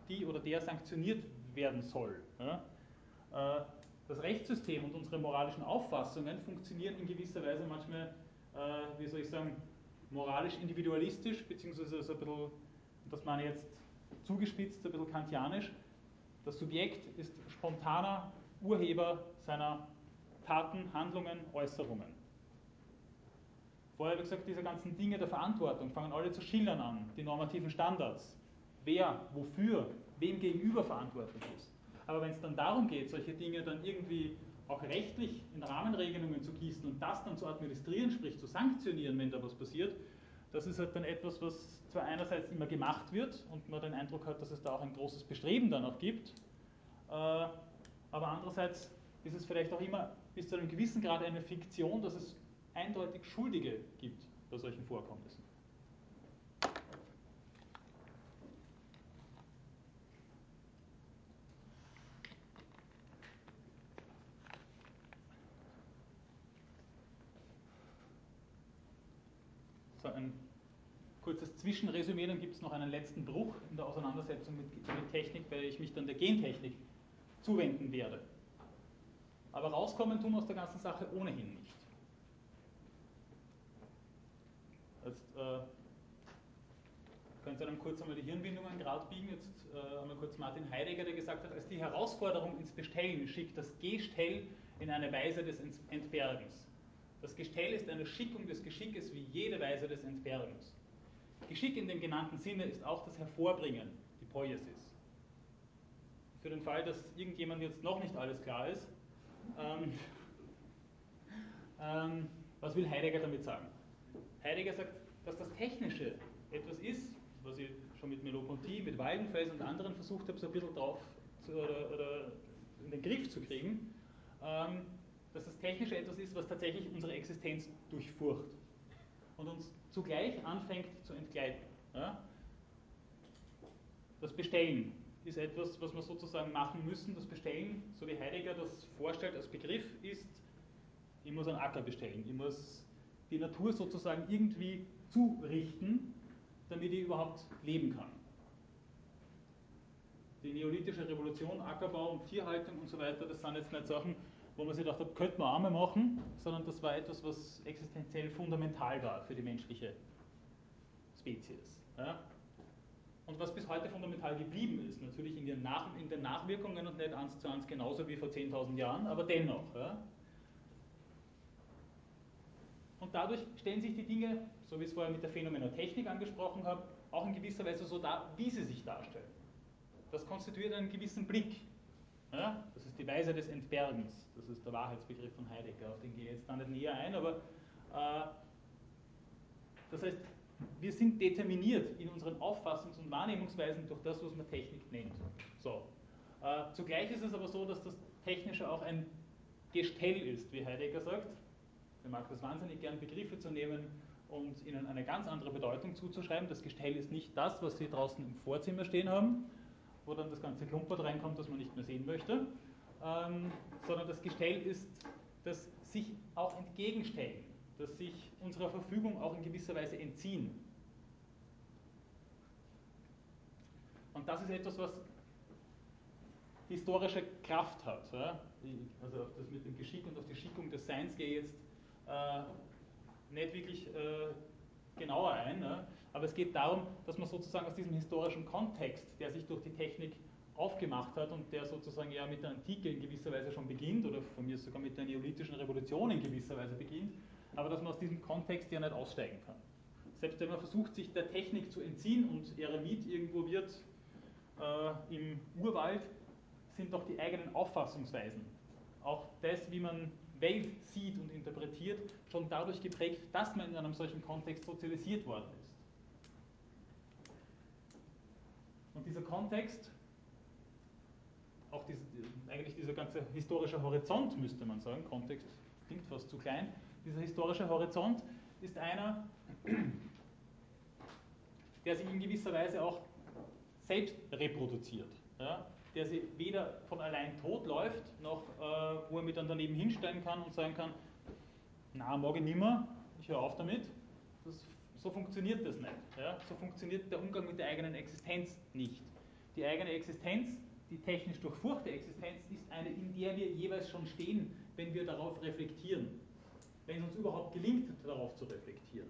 die oder der sanktioniert werden soll. Äh, das Rechtssystem und unsere moralischen Auffassungen funktionieren in gewisser Weise manchmal, äh, wie soll ich sagen, moralisch individualistisch, beziehungsweise so ein bisschen, das meine ich jetzt zugespitzt, ein bisschen kantianisch, Das Subjekt ist spontaner Urheber seiner Taten, Handlungen, Äußerungen. Vorher ich gesagt, diese ganzen Dinge der Verantwortung fangen alle zu schildern an, die normativen Standards, wer, wofür, wem gegenüber verantwortlich ist. Aber wenn es dann darum geht, solche Dinge dann irgendwie auch rechtlich in Rahmenregelungen zu gießen und das dann zu administrieren, sprich zu sanktionieren, wenn da was passiert, das ist halt dann etwas, was zwar einerseits immer gemacht wird und man den Eindruck hat, dass es da auch ein großes Bestreben dann auch gibt, äh, aber andererseits ist es vielleicht auch immer bis zu einem gewissen Grad eine Fiktion, dass es eindeutig Schuldige gibt bei solchen Vorkommnissen. So, ein kurzes Zwischenresümee, dann gibt es noch einen letzten Bruch in der Auseinandersetzung mit, mit Technik, weil ich mich dann der Gentechnik zuwenden werde. Aber rauskommen tun aus der ganzen Sache ohnehin nicht. Jetzt äh, könnt ihr dann kurz einmal die Hirnbindungen gerade biegen. Jetzt äh, einmal kurz Martin Heidegger, der gesagt hat, als die Herausforderung ins Bestellen schickt das Gestell in eine Weise des Entbergens. Das Gestell ist eine Schickung des Geschickes wie jede Weise des Entbergens. Geschick in dem genannten Sinne ist auch das Hervorbringen, die Poiesis. Für den Fall, dass irgendjemand jetzt noch nicht alles klar ist, ähm, ähm, was will Heidegger damit sagen? Heidegger sagt, dass das Technische etwas ist, was ich schon mit Merleau-Ponty, mit Waldenfels und anderen versucht habe, so ein bisschen drauf zu, oder, oder, in den Griff zu kriegen, ähm, dass das Technische etwas ist, was tatsächlich unsere Existenz durchfurcht und uns zugleich anfängt zu entgleiten. Ja? Das Bestellen ist etwas, was wir sozusagen machen müssen. Das Bestellen, so wie Heidegger das vorstellt als Begriff, ist, ich muss einen Acker bestellen. Ich muss die Natur sozusagen irgendwie zurichten, damit ich überhaupt leben kann. Die neolithische Revolution, Ackerbau und Tierhaltung und so weiter, das sind jetzt nicht Sachen, wo man sich gedacht hat, könnte man mal machen, sondern das war etwas, was existenziell fundamental war für die menschliche Spezies. Ja? Und was bis heute fundamental geblieben ist, natürlich in den, Nach in den Nachwirkungen und nicht eins zu eins genauso wie vor 10.000 Jahren, aber dennoch. Ja? Und dadurch stellen sich die Dinge, so wie ich es vorher mit der Phänomenotechnik angesprochen habe, auch in gewisser Weise so dar, wie sie sich darstellen. Das konstituiert einen gewissen Blick. Ja? Das ist die Weise des Entbergens. Das ist der Wahrheitsbegriff von Heidegger, auf den gehe ich jetzt da nicht näher ein, aber äh, das heißt, wir sind determiniert in unseren Auffassungs- und Wahrnehmungsweisen durch das, was man Technik nennt. So. Äh, zugleich ist es aber so, dass das Technische auch ein Gestell ist, wie Heidegger sagt. Er mag das wahnsinnig gern, Begriffe zu nehmen und ihnen eine ganz andere Bedeutung zuzuschreiben. Das Gestell ist nicht das, was Sie draußen im Vorzimmer stehen haben, wo dann das ganze Klumpert reinkommt, das man nicht mehr sehen möchte, ähm, sondern das Gestell ist das sich auch entgegenstellen, das sich unserer Verfügung auch in gewisser Weise entziehen. Und das ist etwas, was historische Kraft hat. Ja? Also auf das mit dem Geschick und auf die Schickung des Seins gehe ich jetzt äh, nicht wirklich äh, genauer ein, ne? aber es geht darum, dass man sozusagen aus diesem historischen Kontext, der sich durch die Technik aufgemacht hat und der sozusagen ja mit der Antike in gewisser Weise schon beginnt oder von mir sogar mit der neolithischen Revolution in gewisser Weise beginnt, aber dass man aus diesem Kontext ja nicht aussteigen kann. Selbst wenn man versucht, sich der Technik zu entziehen und Eremit irgendwo wird äh, im Urwald, sind doch die eigenen Auffassungsweisen, auch das, wie man Welt sieht und interpretiert, schon dadurch geprägt, dass man in einem solchen Kontext sozialisiert worden ist. Und dieser Kontext, auch diese, eigentlich dieser ganze historische Horizont, müsste man sagen, Kontext klingt fast zu klein, dieser historische Horizont ist einer, der sich in gewisser Weise auch selbst reproduziert. Ja? der sie weder von allein tot läuft, noch äh, wo er mich dann daneben hinstellen kann und sagen kann, na, morgen nimmer, ich höre auf damit. Das, so funktioniert das nicht. Ja? So funktioniert der Umgang mit der eigenen Existenz nicht. Die eigene Existenz, die technisch durchfurchte Existenz, ist eine, in der wir jeweils schon stehen, wenn wir darauf reflektieren. Wenn es uns überhaupt gelingt, darauf zu reflektieren.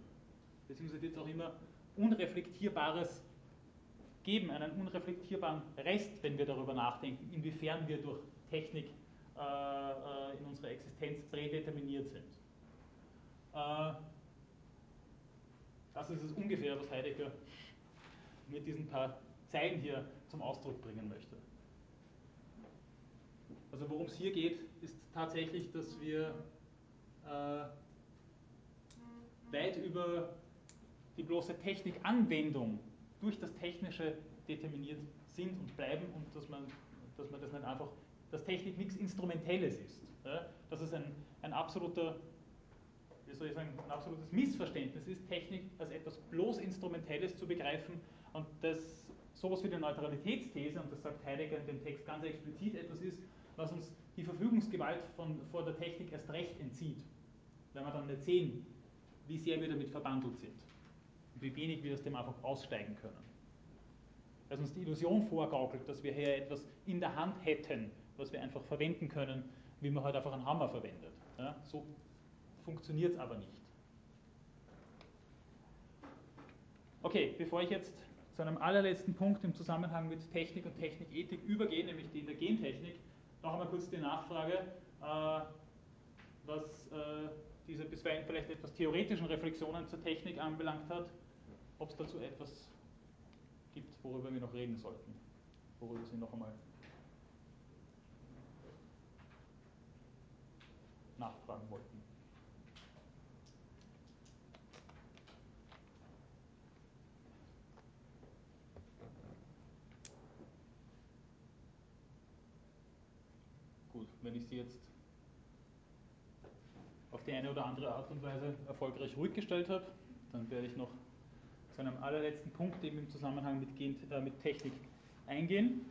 Beziehungsweise wird es auch immer unreflektierbares geben einen unreflektierbaren Rest, wenn wir darüber nachdenken, inwiefern wir durch Technik äh, äh, in unserer Existenz prädeterminiert sind. Äh, das ist es ungefähr, was Heidegger mit diesen paar Zeilen hier zum Ausdruck bringen möchte. Also worum es hier geht, ist tatsächlich, dass wir über die bloße Technikanwendung durch das Technische determiniert sind und bleiben und dass man, dass man das nicht einfach, dass Technik nichts Instrumentelles ist. Ja? Dass es ein, ein absoluter, wie soll ich sagen, ein absolutes Missverständnis ist, Technik als etwas bloß Instrumentelles zu begreifen und das sowas wie die Neutralitätsthese, und das sagt Heidegger in dem Text ganz explizit, etwas ist, was uns die Verfügungsgewalt von, vor der Technik erst recht entzieht. Wenn wir dann nicht sehen, wie sehr wir damit verbandelt sind wie wenig wir aus dem einfach aussteigen können. Dass uns die Illusion vorgaukelt, dass wir hier etwas in der Hand hätten, was wir einfach verwenden können, wie man halt einfach einen Hammer verwendet. Ja, so funktioniert es aber nicht. Okay, bevor ich jetzt zu einem allerletzten Punkt im Zusammenhang mit Technik und Technikethik übergehe, nämlich die in der Gentechnik, noch einmal kurz die Nachfrage, äh, was äh, diese bisweilen vielleicht etwas theoretischen Reflexionen zur Technik anbelangt hat, ob es dazu etwas gibt, worüber wir noch reden sollten, worüber Sie noch einmal nachfragen wollten. Gut, wenn ich Sie jetzt die eine oder andere Art und Weise erfolgreich ruhig gestellt habe, dann werde ich noch zu einem allerletzten Punkt eben im Zusammenhang mit, Gen, äh, mit Technik eingehen,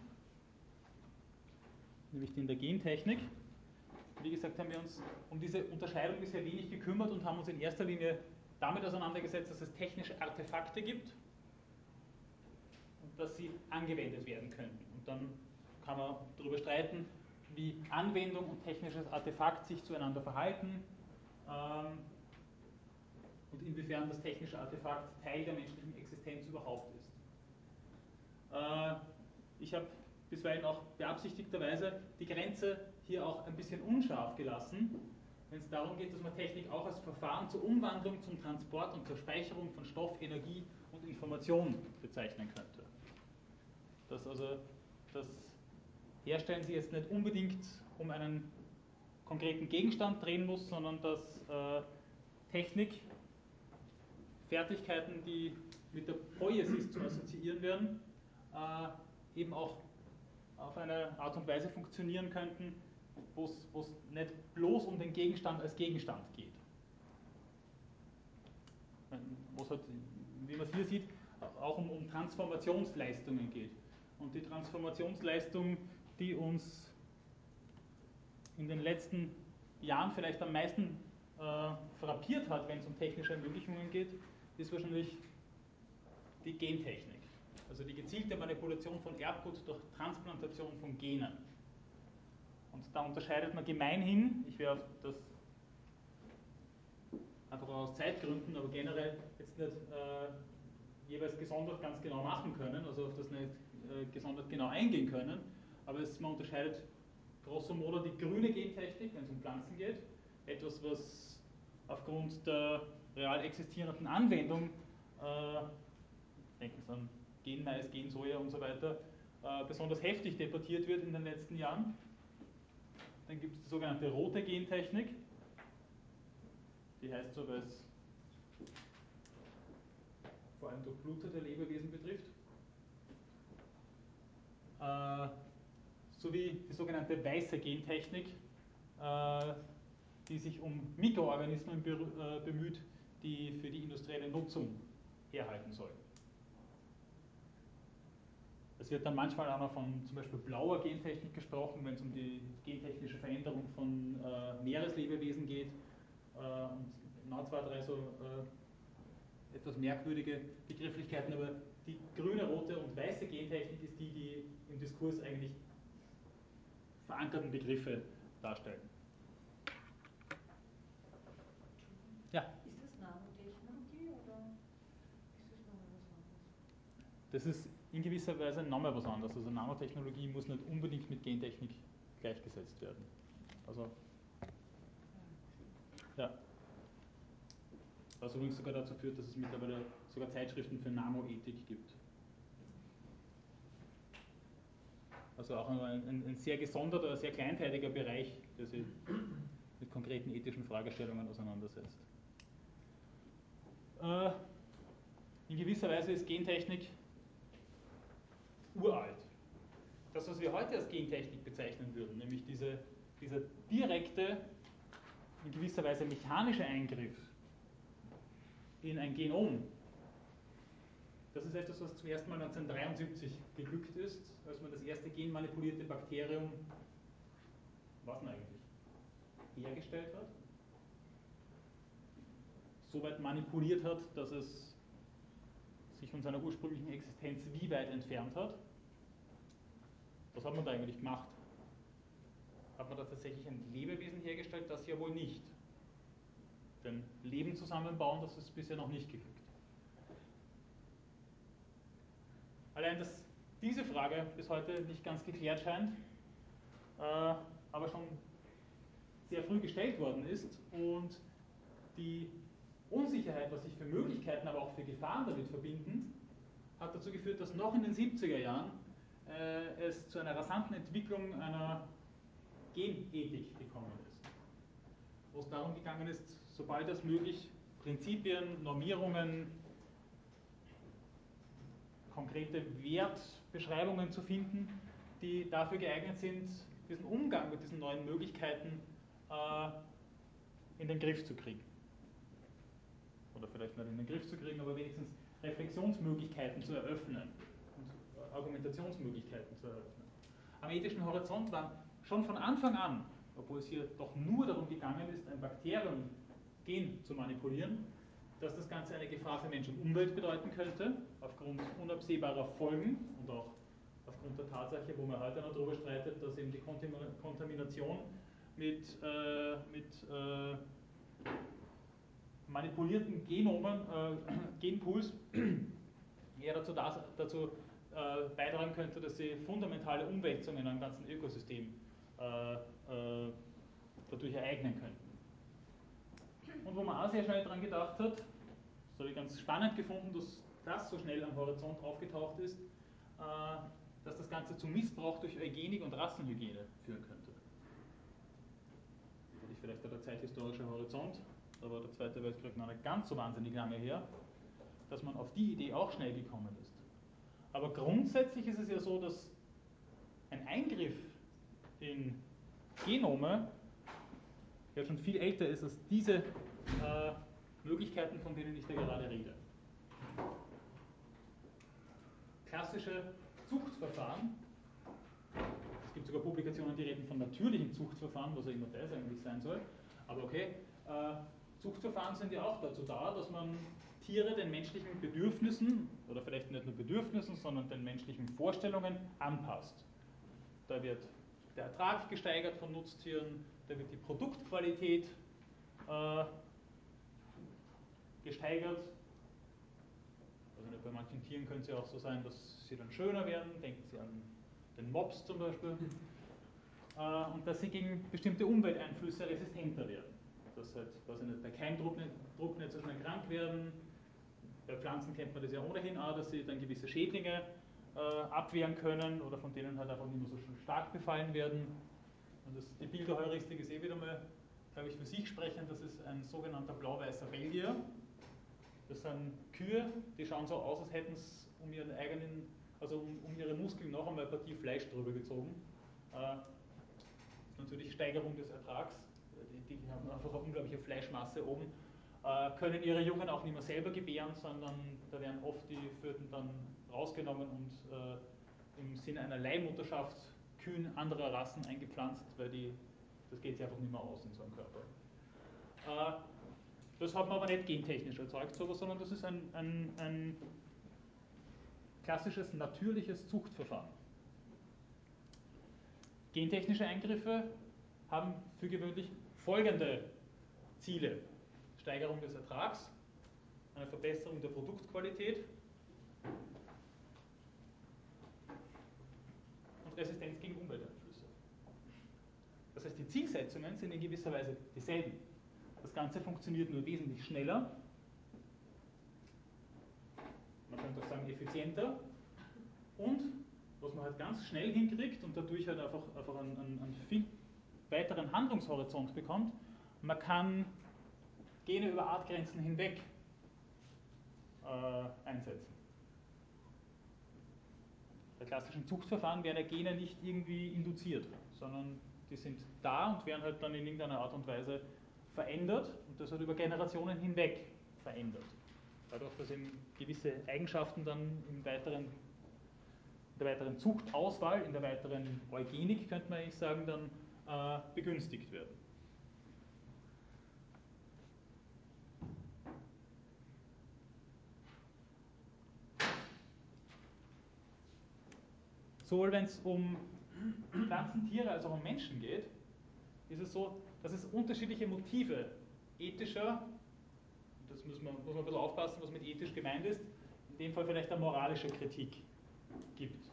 nämlich den der Gentechnik. Wie gesagt, haben wir uns um diese Unterscheidung bisher wenig gekümmert und haben uns in erster Linie damit auseinandergesetzt, dass es technische Artefakte gibt und dass sie angewendet werden können. Und dann kann man darüber streiten, wie Anwendung und technisches Artefakt sich zueinander verhalten und inwiefern das technische Artefakt Teil der menschlichen Existenz überhaupt ist. Äh, ich habe bisweilen auch beabsichtigterweise die Grenze hier auch ein bisschen unscharf gelassen, wenn es darum geht, dass man Technik auch als Verfahren zur Umwandlung, zum Transport und zur Speicherung von Stoff, Energie und Information bezeichnen könnte. Dass also das Herstellen Sie jetzt nicht unbedingt um einen konkreten Gegenstand drehen muss, sondern dass äh, Technik Fertigkeiten, die mit der Poiesis zu assoziieren werden, äh, eben auch auf eine Art und Weise funktionieren könnten, wo es nicht bloß um den Gegenstand als Gegenstand geht. Halt, wie man es hier sieht, auch um, um Transformationsleistungen geht. Und die Transformationsleistung, die uns in den letzten Jahren vielleicht am meisten äh, frappiert hat, wenn es um technische Ermöglichungen geht, ist wahrscheinlich die Gentechnik. Also die gezielte Manipulation von Erbgut durch Transplantation von Genen. Und da unterscheidet man gemeinhin, ich werde das einfach aus Zeitgründen, aber generell jetzt nicht äh, jeweils gesondert ganz genau machen können, also auf das nicht äh, gesondert genau eingehen können, aber es, man unterscheidet grosso modo die grüne Gentechnik, wenn es um Pflanzen geht, etwas, was aufgrund der real existierenden Anwendung, äh, denken Sie an Genmais, Gensoja und so weiter, äh, besonders heftig debattiert wird in den letzten Jahren. Dann gibt es die sogenannte rote Gentechnik, die heißt so, weil es vor allem durchblutete Lebewesen betrifft. Äh, sowie die sogenannte weiße Gentechnik, äh, die sich um Mikroorganismen äh, bemüht, die für die industrielle Nutzung herhalten sollen. Es wird dann manchmal auch noch von zum Beispiel blauer Gentechnik gesprochen, wenn es um die gentechnische Veränderung von äh, Meereslebewesen geht. Äh, und noch zwei, drei so äh, etwas merkwürdige Begrifflichkeiten, aber die grüne, rote und weiße Gentechnik ist die, die im Diskurs eigentlich verankerten Begriffe darstellen. Ja. Ist das Nanotechnologie oder ist das noch was anderes? Das ist in gewisser Weise nochmal was anderes. Also Nanotechnologie muss nicht unbedingt mit Gentechnik gleichgesetzt werden. Also, ja. Was übrigens sogar dazu führt, dass es mittlerweile sogar Zeitschriften für Nanoethik gibt. Also auch ein, ein, ein sehr gesonderter, sehr kleinteiliger Bereich, der sich mit konkreten ethischen Fragestellungen auseinandersetzt. Äh, in gewisser Weise ist Gentechnik uralt. Das, was wir heute als Gentechnik bezeichnen würden, nämlich diese, dieser direkte, in gewisser Weise mechanische Eingriff in ein Genom, das ist etwas, was zum ersten Mal 1973 geglückt ist, als man das erste genmanipulierte Bakterium, was denn eigentlich, hergestellt hat. So weit manipuliert hat, dass es sich von seiner ursprünglichen Existenz wie weit entfernt hat. Was hat man da eigentlich gemacht? Hat man da tatsächlich ein Lebewesen hergestellt? Das ja wohl nicht. Denn Leben zusammenbauen, das ist bisher noch nicht geglückt. Allein, dass diese Frage bis heute nicht ganz geklärt scheint, äh, aber schon sehr früh gestellt worden ist und die Unsicherheit, was sich für Möglichkeiten, aber auch für Gefahren damit verbinden, hat dazu geführt, dass noch in den 70er Jahren äh, es zu einer rasanten Entwicklung einer Genethik gekommen ist. Wo es darum gegangen ist, sobald es möglich, Prinzipien, Normierungen, konkrete Wertbeschreibungen zu finden, die dafür geeignet sind, diesen Umgang mit diesen neuen Möglichkeiten äh, in den Griff zu kriegen. Oder vielleicht nicht in den Griff zu kriegen, aber wenigstens Reflexionsmöglichkeiten zu eröffnen und Argumentationsmöglichkeiten zu eröffnen. Am ethischen Horizont waren schon von Anfang an, obwohl es hier doch nur darum gegangen ist, ein Bakterium Gen zu manipulieren, dass das Ganze eine Gefahr für Mensch und Umwelt bedeuten könnte, aufgrund unabsehbarer Folgen und auch aufgrund der Tatsache, wo man heute noch darüber streitet, dass eben die Kontamination mit, äh, mit äh, manipulierten Genomen, äh, Genpools *clears throat* eher dazu, das, dazu äh, beitragen könnte, dass sie fundamentale Umwälzungen am ganzen Ökosystem äh, äh, dadurch ereignen könnten. Und wo man auch sehr schnell daran gedacht hat, das habe ich ganz spannend gefunden, dass das so schnell am Horizont aufgetaucht ist, äh, dass das Ganze zu Missbrauch durch Eugenik und Rassenhygiene führen könnte. Das ist vielleicht der zeithistorische Horizont, aber der Zweite Weltkrieg noch nicht ganz so wahnsinnig lange her, dass man auf die Idee auch schnell gekommen ist. Aber grundsätzlich ist es ja so, dass ein Eingriff in Genome ja schon viel älter ist als diese äh, Möglichkeiten, von denen ich da gerade rede. Klassische Zuchtverfahren, es gibt sogar Publikationen, die reden von natürlichen Zuchtverfahren, was auch immer das eigentlich sein soll, aber okay, äh, Zuchtverfahren sind ja auch dazu da, dass man Tiere den menschlichen Bedürfnissen oder vielleicht nicht nur Bedürfnissen, sondern den menschlichen Vorstellungen anpasst. Da wird der Ertrag gesteigert von Nutztieren, da wird die Produktqualität äh, gesteigert. Also bei manchen Tieren könnte es ja auch so sein, dass sie dann schöner werden. Denken Sie an den Mops zum Beispiel. Äh, und dass sie gegen bestimmte Umwelteinflüsse resistenter werden. Dass halt, weiß ich nicht, bei Keimdruck nicht, Druck nicht so schnell krank werden. Bei Pflanzen kennt man das ja ohnehin auch, dass sie dann gewisse Schädlinge äh, abwehren können oder von denen halt einfach nicht mehr so stark befallen werden. Und das, die Bilderheuristik ist eh wieder mal, glaube ich, für sich sprechend. Das ist ein sogenannter blau-weißer Belgier. Das sind Kühe, die schauen so aus, als hätten sie um ihren eigenen, also um, um ihre Muskeln noch einmal eine Partie Fleisch drüber gezogen. Äh, natürlich Steigerung des Ertrags. Die, die haben einfach eine unglaubliche Fleischmasse oben. Äh, können ihre Jungen auch nicht mehr selber gebären, sondern da werden oft die Föten dann rausgenommen und äh, im Sinne einer Leihmutterschaft Kühen anderer Rassen eingepflanzt, weil die, das geht sich einfach nicht mehr aus in so einem Körper. Äh, das hat man aber nicht gentechnisch erzeugt, sondern das ist ein, ein, ein klassisches natürliches Zuchtverfahren. Gentechnische Eingriffe haben für gewöhnlich folgende Ziele. Steigerung des Ertrags, eine Verbesserung der Produktqualität Resistenz gegen Umwelteinflüsse. Das heißt, die Zielsetzungen sind in gewisser Weise dieselben. Das Ganze funktioniert nur wesentlich schneller, man könnte auch sagen effizienter und was man halt ganz schnell hinkriegt und dadurch halt einfach, einfach einen, einen, einen viel weiteren Handlungshorizont bekommt, man kann Gene über Artgrenzen hinweg äh, einsetzen. Bei klassischen Zuchtverfahren werden ja Gene nicht irgendwie induziert, sondern die sind da und werden halt dann in irgendeiner Art und Weise verändert und das wird über Generationen hinweg verändert. Dadurch, dass eben gewisse Eigenschaften dann im weiteren, in der weiteren Zuchtauswahl, in der weiteren Eugenik, könnte man eigentlich sagen, dann äh, begünstigt werden. Sowohl wenn es um Pflanzen, Tiere als auch um Menschen geht, ist es so, dass es unterschiedliche Motive ethischer, das muss man, muss man ein bisschen aufpassen, was mit ethisch gemeint ist, in dem Fall vielleicht eine moralische Kritik gibt,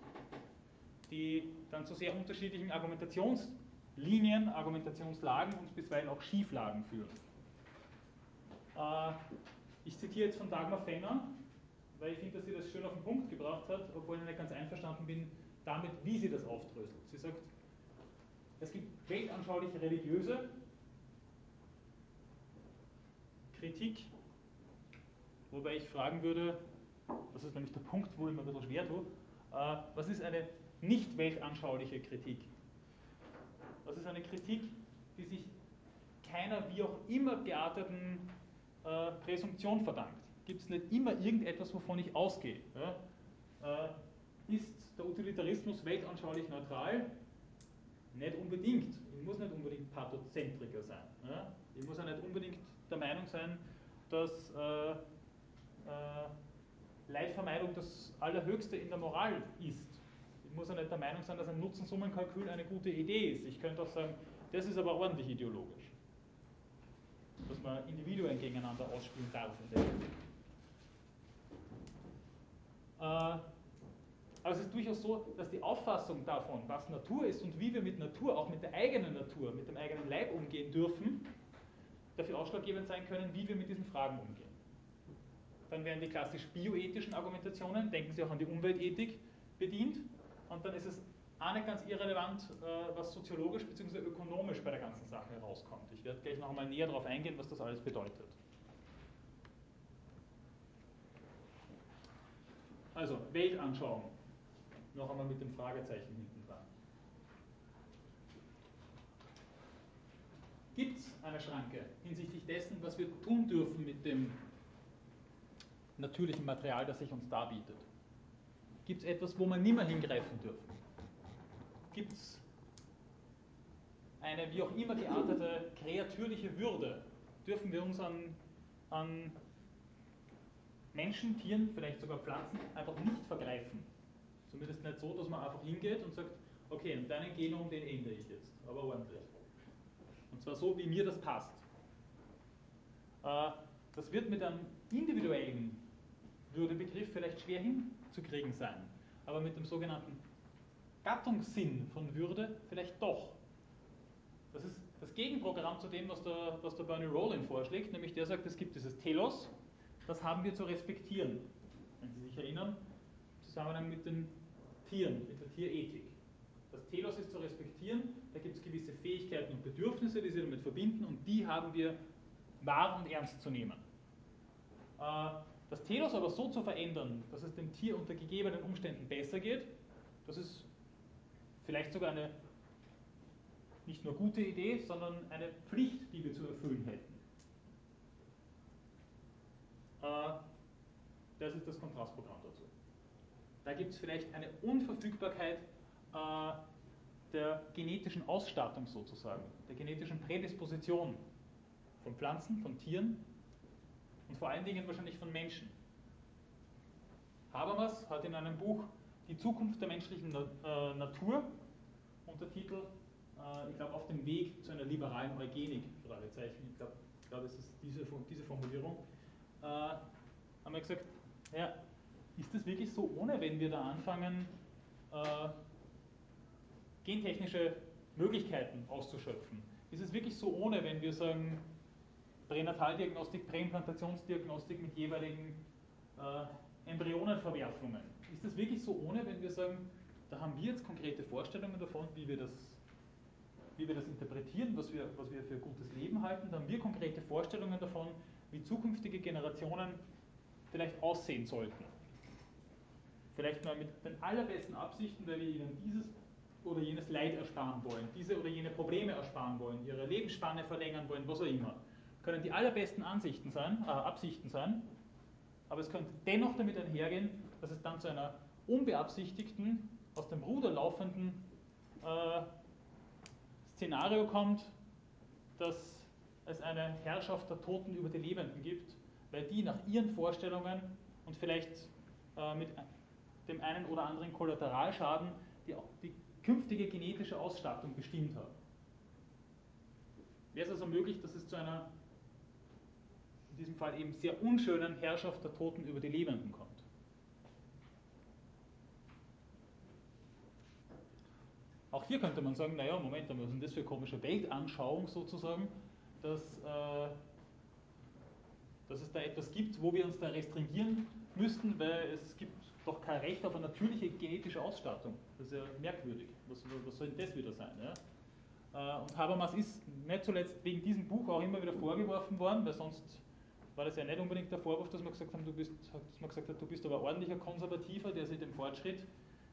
die dann zu sehr unterschiedlichen Argumentationslinien, Argumentationslagen und bisweilen auch Schieflagen führen. Äh, ich zitiere jetzt von Dagmar Fenner, weil ich finde, dass sie das schön auf den Punkt gebracht hat, obwohl ich nicht ganz einverstanden bin damit, wie sie das aufdröselt. Sie sagt, es gibt weltanschauliche religiöse Kritik, wobei ich fragen würde, das ist nämlich der Punkt, wo ich mir ein bisschen schwer tue, äh, was ist eine nicht weltanschauliche Kritik? Was ist eine Kritik, die sich keiner wie auch immer gearteten äh, Präsumption verdankt? Gibt es nicht immer irgendetwas, wovon ich ausgehe? Ja? Äh, ist der Utilitarismus weltanschaulich neutral? Nicht unbedingt. Ich muss nicht unbedingt Pathozentriker sein. Ja? Ich muss auch nicht unbedingt der Meinung sein, dass äh, äh, Leidvermeidung das Allerhöchste in der Moral ist. Ich muss auch nicht der Meinung sein, dass ein Nutzensummenkalkül eine gute Idee ist. Ich könnte auch sagen, das ist aber ordentlich ideologisch. Dass man Individuen gegeneinander ausspielen darf in der. Äh, aber es ist durchaus so, dass die Auffassung davon, was Natur ist und wie wir mit Natur, auch mit der eigenen Natur, mit dem eigenen Leib umgehen dürfen, dafür ausschlaggebend sein können, wie wir mit diesen Fragen umgehen. Dann werden die klassisch bioethischen Argumentationen, denken Sie auch an die Umweltethik, bedient. Und dann ist es auch nicht ganz irrelevant, äh, was soziologisch bzw. ökonomisch bei der ganzen Sache herauskommt. Ich werde gleich noch einmal näher darauf eingehen, was das alles bedeutet. Also, Weltanschauung noch einmal mit dem Fragezeichen hinten dran. Gibt es eine Schranke hinsichtlich dessen, was wir tun dürfen mit dem natürlichen Material, das sich uns darbietet? Gibt es etwas, wo man nimmer hingreifen dürfen? Gibt es eine wie auch immer geartete kreatürliche Würde? Dürfen wir uns an, an Menschen, Tieren, vielleicht sogar Pflanzen einfach nicht vergreifen? Zumindest nicht so, dass man einfach hingeht und sagt, okay, deinen Genom, den ändere ich jetzt, aber ordentlich. Und zwar so, wie mir das passt. Äh, das wird mit einem individuellen Würdebegriff vielleicht schwer hinzukriegen sein, aber mit dem sogenannten Gattungssinn von Würde vielleicht doch. Das ist das Gegenprogramm zu dem, was der, was der Bernie Rowland vorschlägt, nämlich der sagt, es gibt dieses Telos, das haben wir zu respektieren. Wenn Sie sich erinnern, im Zusammenhang mit den Tieren, mit der Tierethik. Das Telos ist zu respektieren, da gibt es gewisse Fähigkeiten und Bedürfnisse, die sie damit verbinden und die haben wir wahr und ernst zu nehmen. Äh, das Telos aber so zu verändern, dass es dem Tier unter gegebenen Umständen besser geht, das ist vielleicht sogar eine nicht nur gute Idee, sondern eine Pflicht, die wir zu erfüllen hätten. Äh, das ist das Kontrastprogramm dazu. Da gibt es vielleicht eine Unverfügbarkeit der genetischen Ausstattung sozusagen, der genetischen Prädisposition von Pflanzen, von Tieren und vor allen Dingen wahrscheinlich von Menschen. Habermas hat in einem Buch Die Zukunft der menschlichen äh, Natur Untertitel, äh, ich glaube, auf dem Weg zu einer liberalen Eugenik, ich glaube, glaub, es ist diese, diese Formulierung, äh, haben wir gesagt, ja, ist das wirklich so ohne, wenn wir da anfangen, äh, gentechnische Möglichkeiten auszuschöpfen. Ist es wirklich so ohne, wenn wir sagen, Pränataldiagnostik, Präimplantationsdiagnostik mit jeweiligen äh, Embryonenverwerfungen? Ist das wirklich so ohne, wenn wir sagen, da haben wir jetzt konkrete Vorstellungen davon, wie wir das, wie wir das interpretieren, was wir, was wir für gutes Leben halten, da haben wir konkrete Vorstellungen davon, wie zukünftige Generationen vielleicht aussehen sollten. Vielleicht mal mit den allerbesten Absichten, weil wir ihnen dieses oder jenes Leid ersparen wollen, diese oder jene Probleme ersparen wollen, ihre Lebensspanne verlängern wollen, was auch immer. Können die allerbesten Ansichten sein, äh, Absichten sein, aber es könnte dennoch damit einhergehen, dass es dann zu einer unbeabsichtigten, aus dem Ruder laufenden äh, Szenario kommt, dass es eine Herrschaft der Toten über die Lebenden gibt, weil die nach ihren Vorstellungen und vielleicht äh, mit dem einen oder anderen Kollateralschaden die, die künftige genetische Ausstattung bestimmt haben. Wäre es also möglich, dass es zu einer, in diesem Fall eben sehr unschönen Herrschaft der Toten über die Lebenden kommt? Auch hier könnte man sagen, naja, Moment, was ist denn das für eine komische Weltanschauung sozusagen, dass, äh, dass es da etwas gibt, wo wir uns da restringieren müssten, weil es gibt doch kein Recht auf eine natürliche genetische Ausstattung. Das ist ja merkwürdig. Was, was soll denn das wieder sein? Ja? Äh, und Habermas ist nicht zuletzt wegen diesem Buch auch immer wieder vorgeworfen worden, weil sonst war das ja nicht unbedingt der Vorwurf, dass man gesagt, haben, du bist, dass man gesagt hat, du bist aber ordentlicher Konservativer, der sich dem Fortschritt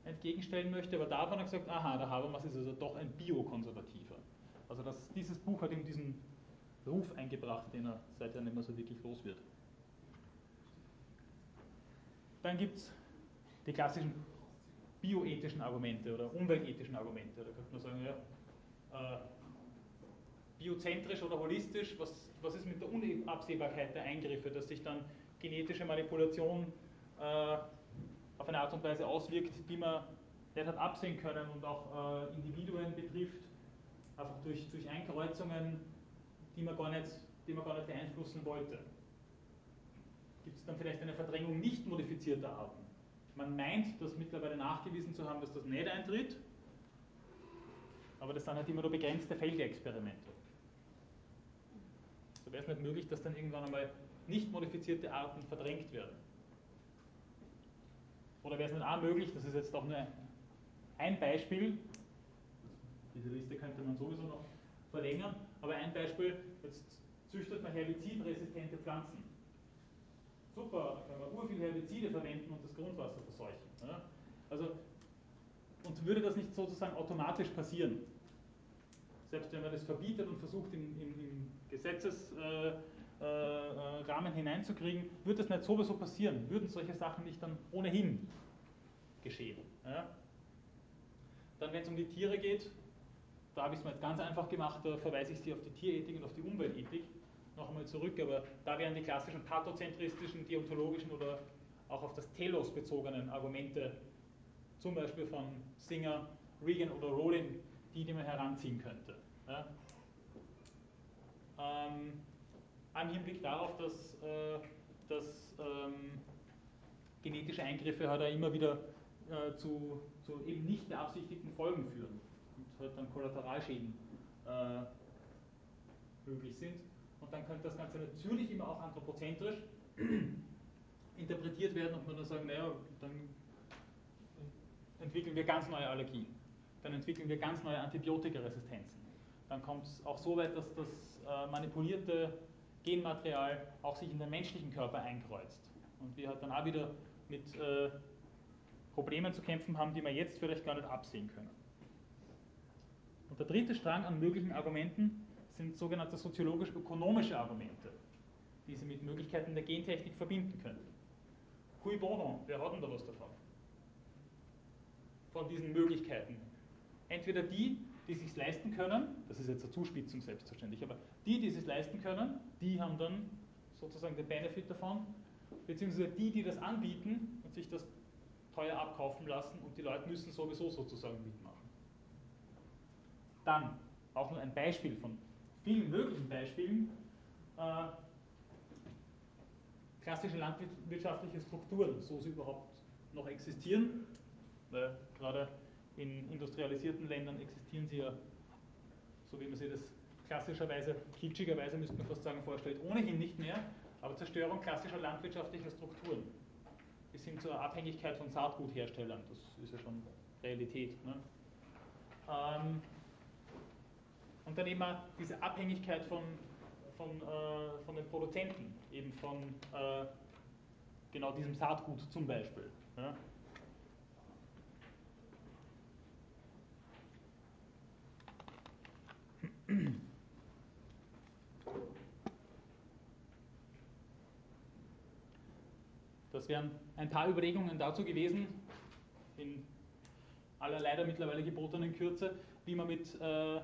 entgegenstellen möchte. Aber davon hat er gesagt, aha, der Habermas ist also doch ein Biokonservativer. Also das, dieses Buch hat ihm diesen Ruf eingebracht, den er seither nicht mehr so wirklich los wird. Dann gibt es die klassischen bioethischen Argumente oder umweltethischen Argumente. Da könnte man sagen, ja, äh, biozentrisch oder holistisch, was, was ist mit der Unabsehbarkeit der Eingriffe, dass sich dann genetische Manipulation äh, auf eine Art und Weise auswirkt, die man nicht hat absehen können und auch äh, Individuen betrifft, einfach durch, durch Einkreuzungen, die man, gar nicht, die man gar nicht beeinflussen wollte. Gibt es dann vielleicht eine Verdrängung nicht modifizierter Arten? Man meint, das mittlerweile nachgewiesen zu haben, dass das nicht eintritt, aber das sind halt immer nur begrenzte Feldexperimente. So wäre es nicht möglich, dass dann irgendwann einmal nicht modifizierte Arten verdrängt werden. Oder wäre es nicht auch möglich, das ist jetzt auch nur ein Beispiel, diese Liste könnte man sowieso noch verlängern, aber ein Beispiel, jetzt züchtet man herbizidresistente Pflanzen. Super, können wir urviel Herbizide verwenden und das Grundwasser verseuchen. Ja? Also, und würde das nicht sozusagen automatisch passieren? Selbst wenn man das verbietet und versucht im Gesetzesrahmen äh, äh, hineinzukriegen, wird das nicht sowieso passieren. Würden solche Sachen nicht dann ohnehin geschehen. Ja? Dann, wenn es um die Tiere geht, da habe ich es mir jetzt ganz einfach gemacht, da verweise ich Sie auf die Tierethik und auf die Umweltethik noch einmal zurück, aber da wären die klassischen pathozentristischen, deontologischen oder auch auf das Telos bezogenen Argumente, zum Beispiel von Singer, Regan oder Rowling, die, die man heranziehen könnte. Ja? Ähm, Im Hinblick darauf, dass, äh, dass ähm, genetische Eingriffe halt auch immer wieder äh, zu, zu, eben nicht beabsichtigten Folgen führen und halt dann Kollateralschäden äh, möglich sind. Und dann könnte das Ganze natürlich immer auch anthropozentrisch *clears throat* interpretiert werden und man dann sagen, naja, dann entwickeln wir ganz neue Allergien, dann entwickeln wir ganz neue Antibiotikaresistenzen. Dann kommt es auch so weit, dass das äh, manipulierte Genmaterial auch sich in den menschlichen Körper einkreuzt. Und wir halt dann auch wieder mit äh, Problemen zu kämpfen haben, die wir jetzt vielleicht gar nicht absehen können. Und der dritte Strang an möglichen Argumenten sind sogenannte soziologisch-ökonomische Argumente, die Sie mit Möglichkeiten der Gentechnik verbinden können. Cui bono, wer hat denn da was davon? Von diesen Möglichkeiten. Entweder die, die sich leisten können, das ist jetzt eine Zuspitzung selbstverständlich, aber die, die sich leisten können, die haben dann sozusagen den Benefit davon, beziehungsweise die, die das anbieten und sich das teuer abkaufen lassen und die Leute müssen sowieso sozusagen mitmachen. Dann auch nur ein Beispiel von vielen möglichen Beispielen. Äh, klassische landwirtschaftliche Strukturen, so sie überhaupt noch existieren, weil gerade in industrialisierten Ländern existieren sie ja, so wie man sich das klassischerweise, kitschigerweise müsste man fast sagen, vorstellt, ohnehin nicht mehr, aber Zerstörung klassischer landwirtschaftlicher Strukturen bis hin zur Abhängigkeit von Saatgutherstellern, das ist ja schon Realität. Ne? Ähm, und dann eben diese Abhängigkeit von, von, äh, von den Produzenten, eben von äh, genau diesem Saatgut zum Beispiel. Ja? Das wären ein paar Überlegungen dazu gewesen, in aller leider mittlerweile gebotenen Kürze, wie man mit, äh,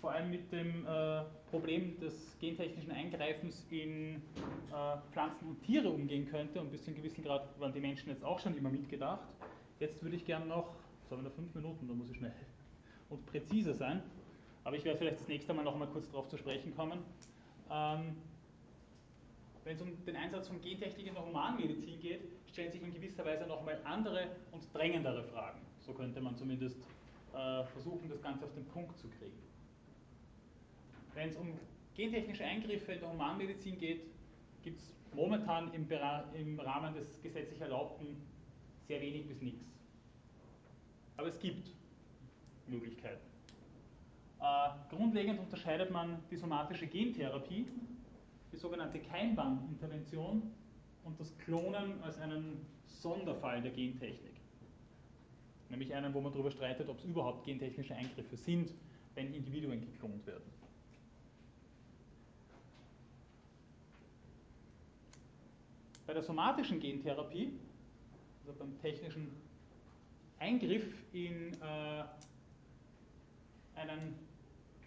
vor allem mit dem äh, Problem des gentechnischen Eingreifens in äh, Pflanzen und Tiere umgehen könnte. Und bis zu einem gewissen Grad waren die Menschen jetzt auch schon immer mitgedacht. Jetzt würde ich gerne noch, das haben wir noch fünf Minuten, da muss ich schnell *laughs* und präziser sein, aber ich werde vielleicht das nächste Mal noch einmal kurz darauf zu sprechen kommen. Ähm, wenn es um den Einsatz von Gentechnik in der Humanmedizin geht, stellen sich in gewisser Weise nochmal andere und drängendere Fragen. So könnte man zumindest äh, versuchen, das Ganze auf den Punkt zu kriegen. Wenn es um gentechnische Eingriffe in der Humanmedizin geht, gibt es momentan im, im Rahmen des gesetzlich Erlaubten sehr wenig bis nichts. Aber es gibt Möglichkeiten. Äh, grundlegend unterscheidet man die somatische Gentherapie die sogenannte Keimbahnintervention und das Klonen als einen Sonderfall der Gentechnik. Nämlich einen, wo man darüber streitet, ob es überhaupt gentechnische Eingriffe sind, wenn Individuen geklont werden. Bei der somatischen Gentherapie, also beim technischen Eingriff in äh, einen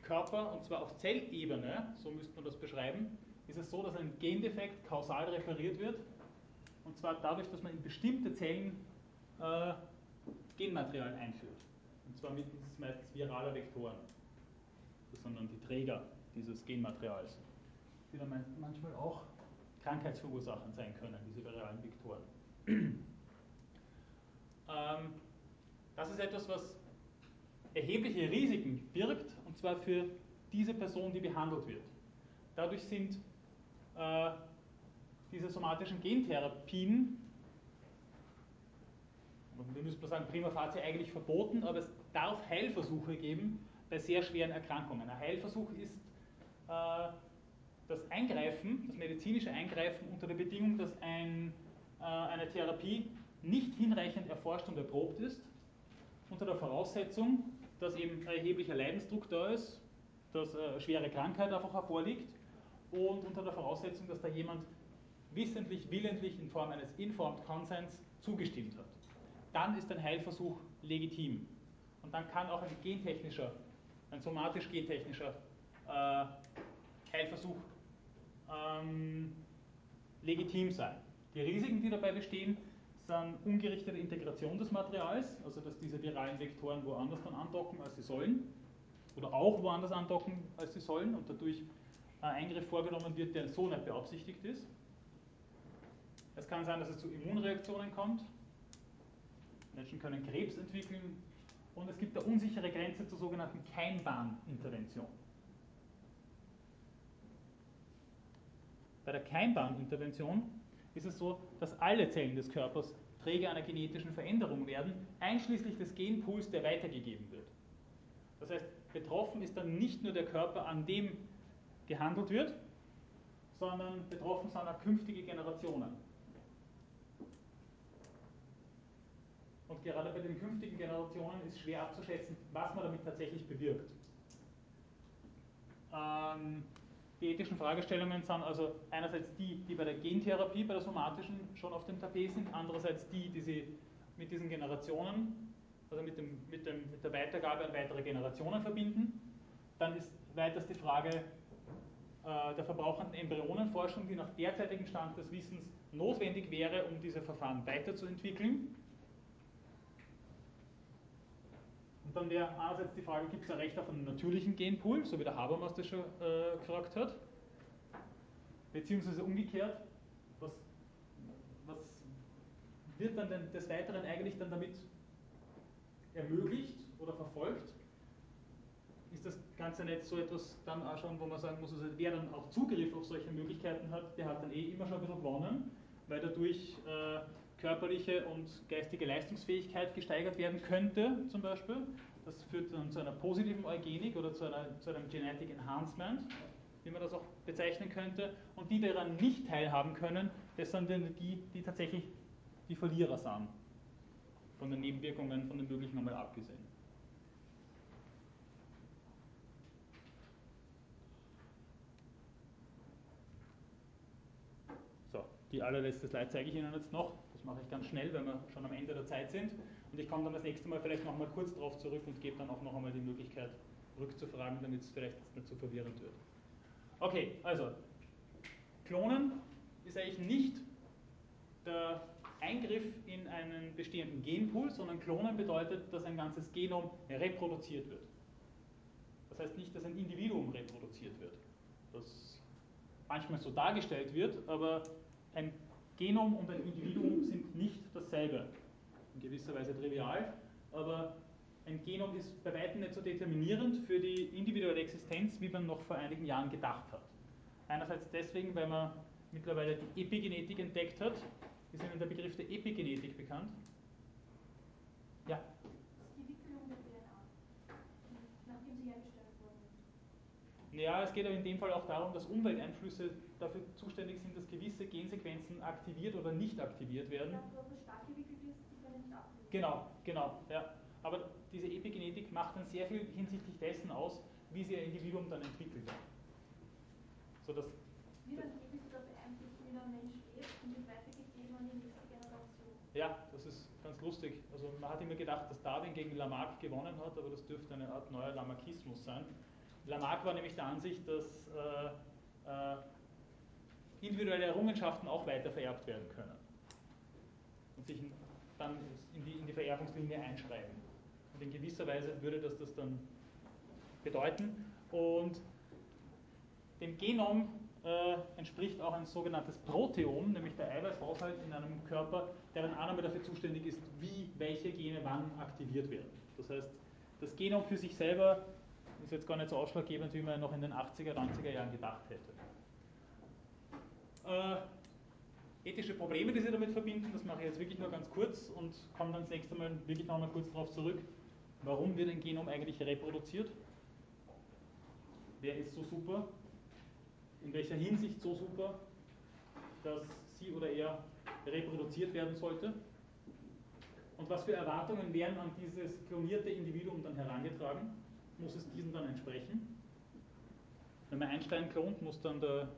Körper, und zwar auf Zellebene, so müsste man das beschreiben, ist es so, dass ein Gendefekt kausal referiert wird. Und zwar dadurch, dass man in bestimmte Zellen äh, Genmaterial einführt. Und zwar mittels meistens viraler Vektoren. Dann die Träger dieses Genmaterials, die dann manchmal auch krankheitsverursachend sein können, diese viralen Vektoren. *clears throat* ähm, das ist etwas, was erhebliche Risiken birgt, und zwar für diese Person, die behandelt wird. Dadurch sind äh, diese somatischen Gentherapien, wir müssen sagen, prima facie eigentlich verboten, aber es darf Heilversuche geben bei sehr schweren Erkrankungen. Ein Heilversuch ist äh, das Eingreifen, das medizinische Eingreifen unter der Bedingung, dass ein, äh, eine Therapie nicht hinreichend erforscht und erprobt ist, unter der Voraussetzung, dass eben erheblicher Leidensdruck da ist, dass äh, schwere Krankheit einfach hervorliegt und unter der Voraussetzung, dass da jemand wissentlich, willentlich in Form eines Informed Consents zugestimmt hat. Dann ist ein Heilversuch legitim. Und dann kann auch ein gentechnischer, ein somatisch-gentechnischer äh, Heilversuch ähm, legitim sein. Die Risiken, die dabei bestehen, sind ungerichtete Integration des Materials, also dass diese viralen Vektoren woanders dann andocken, als sie sollen, oder auch woanders andocken, als sie sollen und dadurch ein Eingriff vorgenommen wird, der so nicht beabsichtigt ist. Es kann sein, dass es zu Immunreaktionen kommt. Menschen können Krebs entwickeln. Und es gibt eine unsichere Grenze zur sogenannten Keimbahnintervention. Bei der Keimbahnintervention ist es so, dass alle Zellen des Körpers Träger einer genetischen Veränderung werden, einschließlich des Genpools, der weitergegeben wird. Das heißt, betroffen ist dann nicht nur der Körper, an dem gehandelt wird, sondern betroffen sind auch künftige Generationen. Und gerade bei den künftigen Generationen ist schwer abzuschätzen, was man damit tatsächlich bewirkt. Ähm, die ethischen Fragestellungen sind also einerseits die, die bei der Gentherapie, bei der somatischen schon auf dem Tapet sind, andererseits die, die sie mit diesen Generationen, also mit, dem, mit, dem, mit der Weitergabe an weitere Generationen verbinden. Dann ist weiters die Frage, äh, der verbrauchenden Embryonenforschung, die nach derzeitigem Stand des Wissens notwendig wäre, um diese Verfahren weiterzuentwickeln. Und dann wäre einerseits die Frage, gibt es ein Recht auf einen natürlichen Genpool, so wie der Habermas das schon äh, gefragt hat? Beziehungsweise umgekehrt, was, was wird dann denn des Weiteren eigentlich dann damit ermöglicht oder verfolgt, ist das Ganze nicht so etwas dann auch schon, wo man sagen muss, also wer dann auch Zugriff auf solche Möglichkeiten hat, der hat dann eh immer schon ein bisschen gewonnen, weil dadurch äh, körperliche und geistige Leistungsfähigkeit gesteigert werden könnte, zum Beispiel. Das führt dann zu einer positiven Eugenik oder zu, einer, zu einem Genetic Enhancement, wie man das auch bezeichnen könnte. Und die, die daran nicht teilhaben können, das sind die, die tatsächlich die Verlierer sind. Von den Nebenwirkungen, von den möglichen einmal abgesehen. So, die allerletzte Slide zeige ich Ihnen jetzt noch. Mache ich ganz schnell, weil wir schon am Ende der Zeit sind. Und ich komme dann das nächste Mal vielleicht noch mal kurz darauf zurück und gebe dann auch noch einmal die Möglichkeit, rückzufragen, damit es vielleicht nicht zu verwirrend wird. Okay, also, Klonen ist eigentlich nicht der Eingriff in einen bestehenden Genpool, sondern Klonen bedeutet, dass ein ganzes Genom reproduziert wird. Das heißt nicht, dass ein Individuum reproduziert wird, das manchmal so dargestellt wird, aber ein Genom und ein Individuum sind nicht dasselbe. In gewisser Weise trivial, aber ein Genom ist bei weitem nicht so determinierend für die individuelle Existenz, wie man noch vor einigen Jahren gedacht hat. Einerseits deswegen, weil man mittlerweile die Epigenetik entdeckt hat. Ist Ihnen der Begriff der Epigenetik bekannt? Ja? Die Wicklung der DNA, nachdem sie hergestellt worden ist. Ja, es geht aber in dem Fall auch darum, dass Umwelteinflüsse dafür zuständig sind, dass gewisse Gensequenzen aktiviert oder nicht aktiviert werden. Ja, wo stark gewickelt ist, die können nicht aktiviert Genau, genau, ja. Aber diese Epigenetik macht dann sehr viel hinsichtlich dessen aus, wie sich ein Individuum dann entwickelt. So dass wie dann wirklich sogar beeinflusst, wie der Mensch lebt und wird weitergegeben an die nächste Generation. Ja, das ist ganz lustig. Also man hat immer gedacht, dass Darwin gegen Lamarck gewonnen hat, aber das dürfte eine Art neuer Lamarckismus sein. Lamarck war nämlich der Ansicht, dass äh, äh, individuelle Errungenschaften auch weiter vererbt werden können und sich dann in die, in die Vererbungslinie einschreiben. Und in gewisser Weise würde das das dann bedeuten. Und dem Genom äh, entspricht auch ein sogenanntes Proteom, nämlich der Eiweißhaushalt in einem Körper, deren Annahme dafür zuständig ist, wie welche Gene wann aktiviert werden. Das heißt, das Genom für sich selber ist jetzt gar nicht so ausschlaggebend, wie man noch in den 80er, 90er Jahren gedacht hätte. Äh, ethische Probleme, die Sie damit verbinden, das mache ich jetzt wirklich nur ganz kurz und komme dann das nächste Mal wirklich noch einmal kurz darauf zurück. Warum wird ein Genom eigentlich reproduziert? Wer ist so super? In welcher Hinsicht so super, dass sie oder er reproduziert werden sollte? Und was für Erwartungen werden an dieses klonierte Individuum dann herangetragen? Muss es diesen dann entsprechen? Wenn man Einstein klont, muss dann der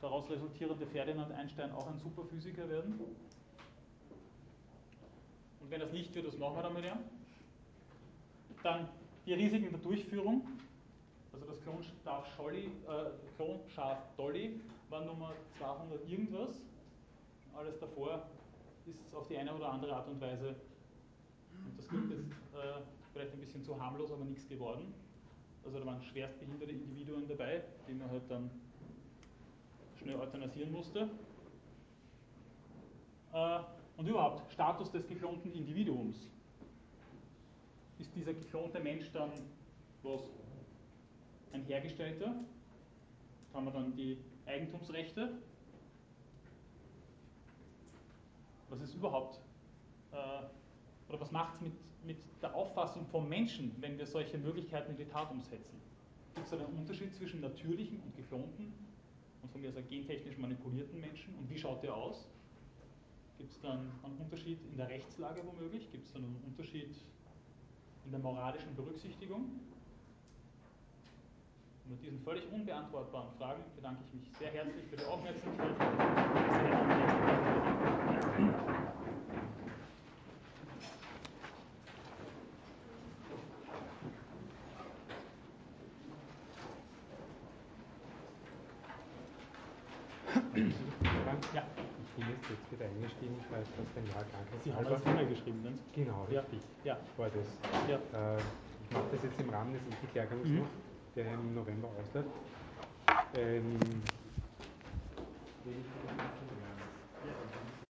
daraus resultierende Ferdinand Einstein auch ein Superphysiker werden? Und wenn das nicht wird, was machen wir damit ja? Dann die Risiken der Durchführung. Also das Klonschaf, Scholli, äh, Klonschaf Dolly war Nummer 200 irgendwas. Alles davor ist auf die eine oder andere Art und Weise, und das klingt jetzt äh, vielleicht ein bisschen zu harmlos, aber nichts geworden. Also da waren schwerstbehinderte Individuen dabei, die man halt dann schnell euthanasieren musste. Äh, und überhaupt, Status des geklonten Individuums. Ist dieser geklonte Mensch dann was? Ein Hergestellter? Haben wir dann die Eigentumsrechte? Was ist überhaupt, äh, oder was macht es mit, mit der Auffassung vom Menschen, wenn wir solche Möglichkeiten in die Tat umsetzen? Gibt es einen Unterschied zwischen natürlichen und geklonten und von mir aus gentechnisch manipulierten Menschen? Und wie schaut der aus? Gibt es dann einen Unterschied in der Rechtslage womöglich? Gibt es dann einen Unterschied in der moralischen Berücksichtigung? Und mit diesen völlig unbeantwortbaren Fragen bedanke ich mich sehr herzlich für die Aufmerksamkeit. Ja. Ich bin jetzt, wieder eingestiegen, ich weiß, dass dein Jahr krank ist. Sie haben das geschrieben, ne? Genau, richtig. Ja. War das. Ja. Äh, ich mache das jetzt im Rahmen des Ethiklehrgangs Mhm. noch, der im November ausläuft. Ähm,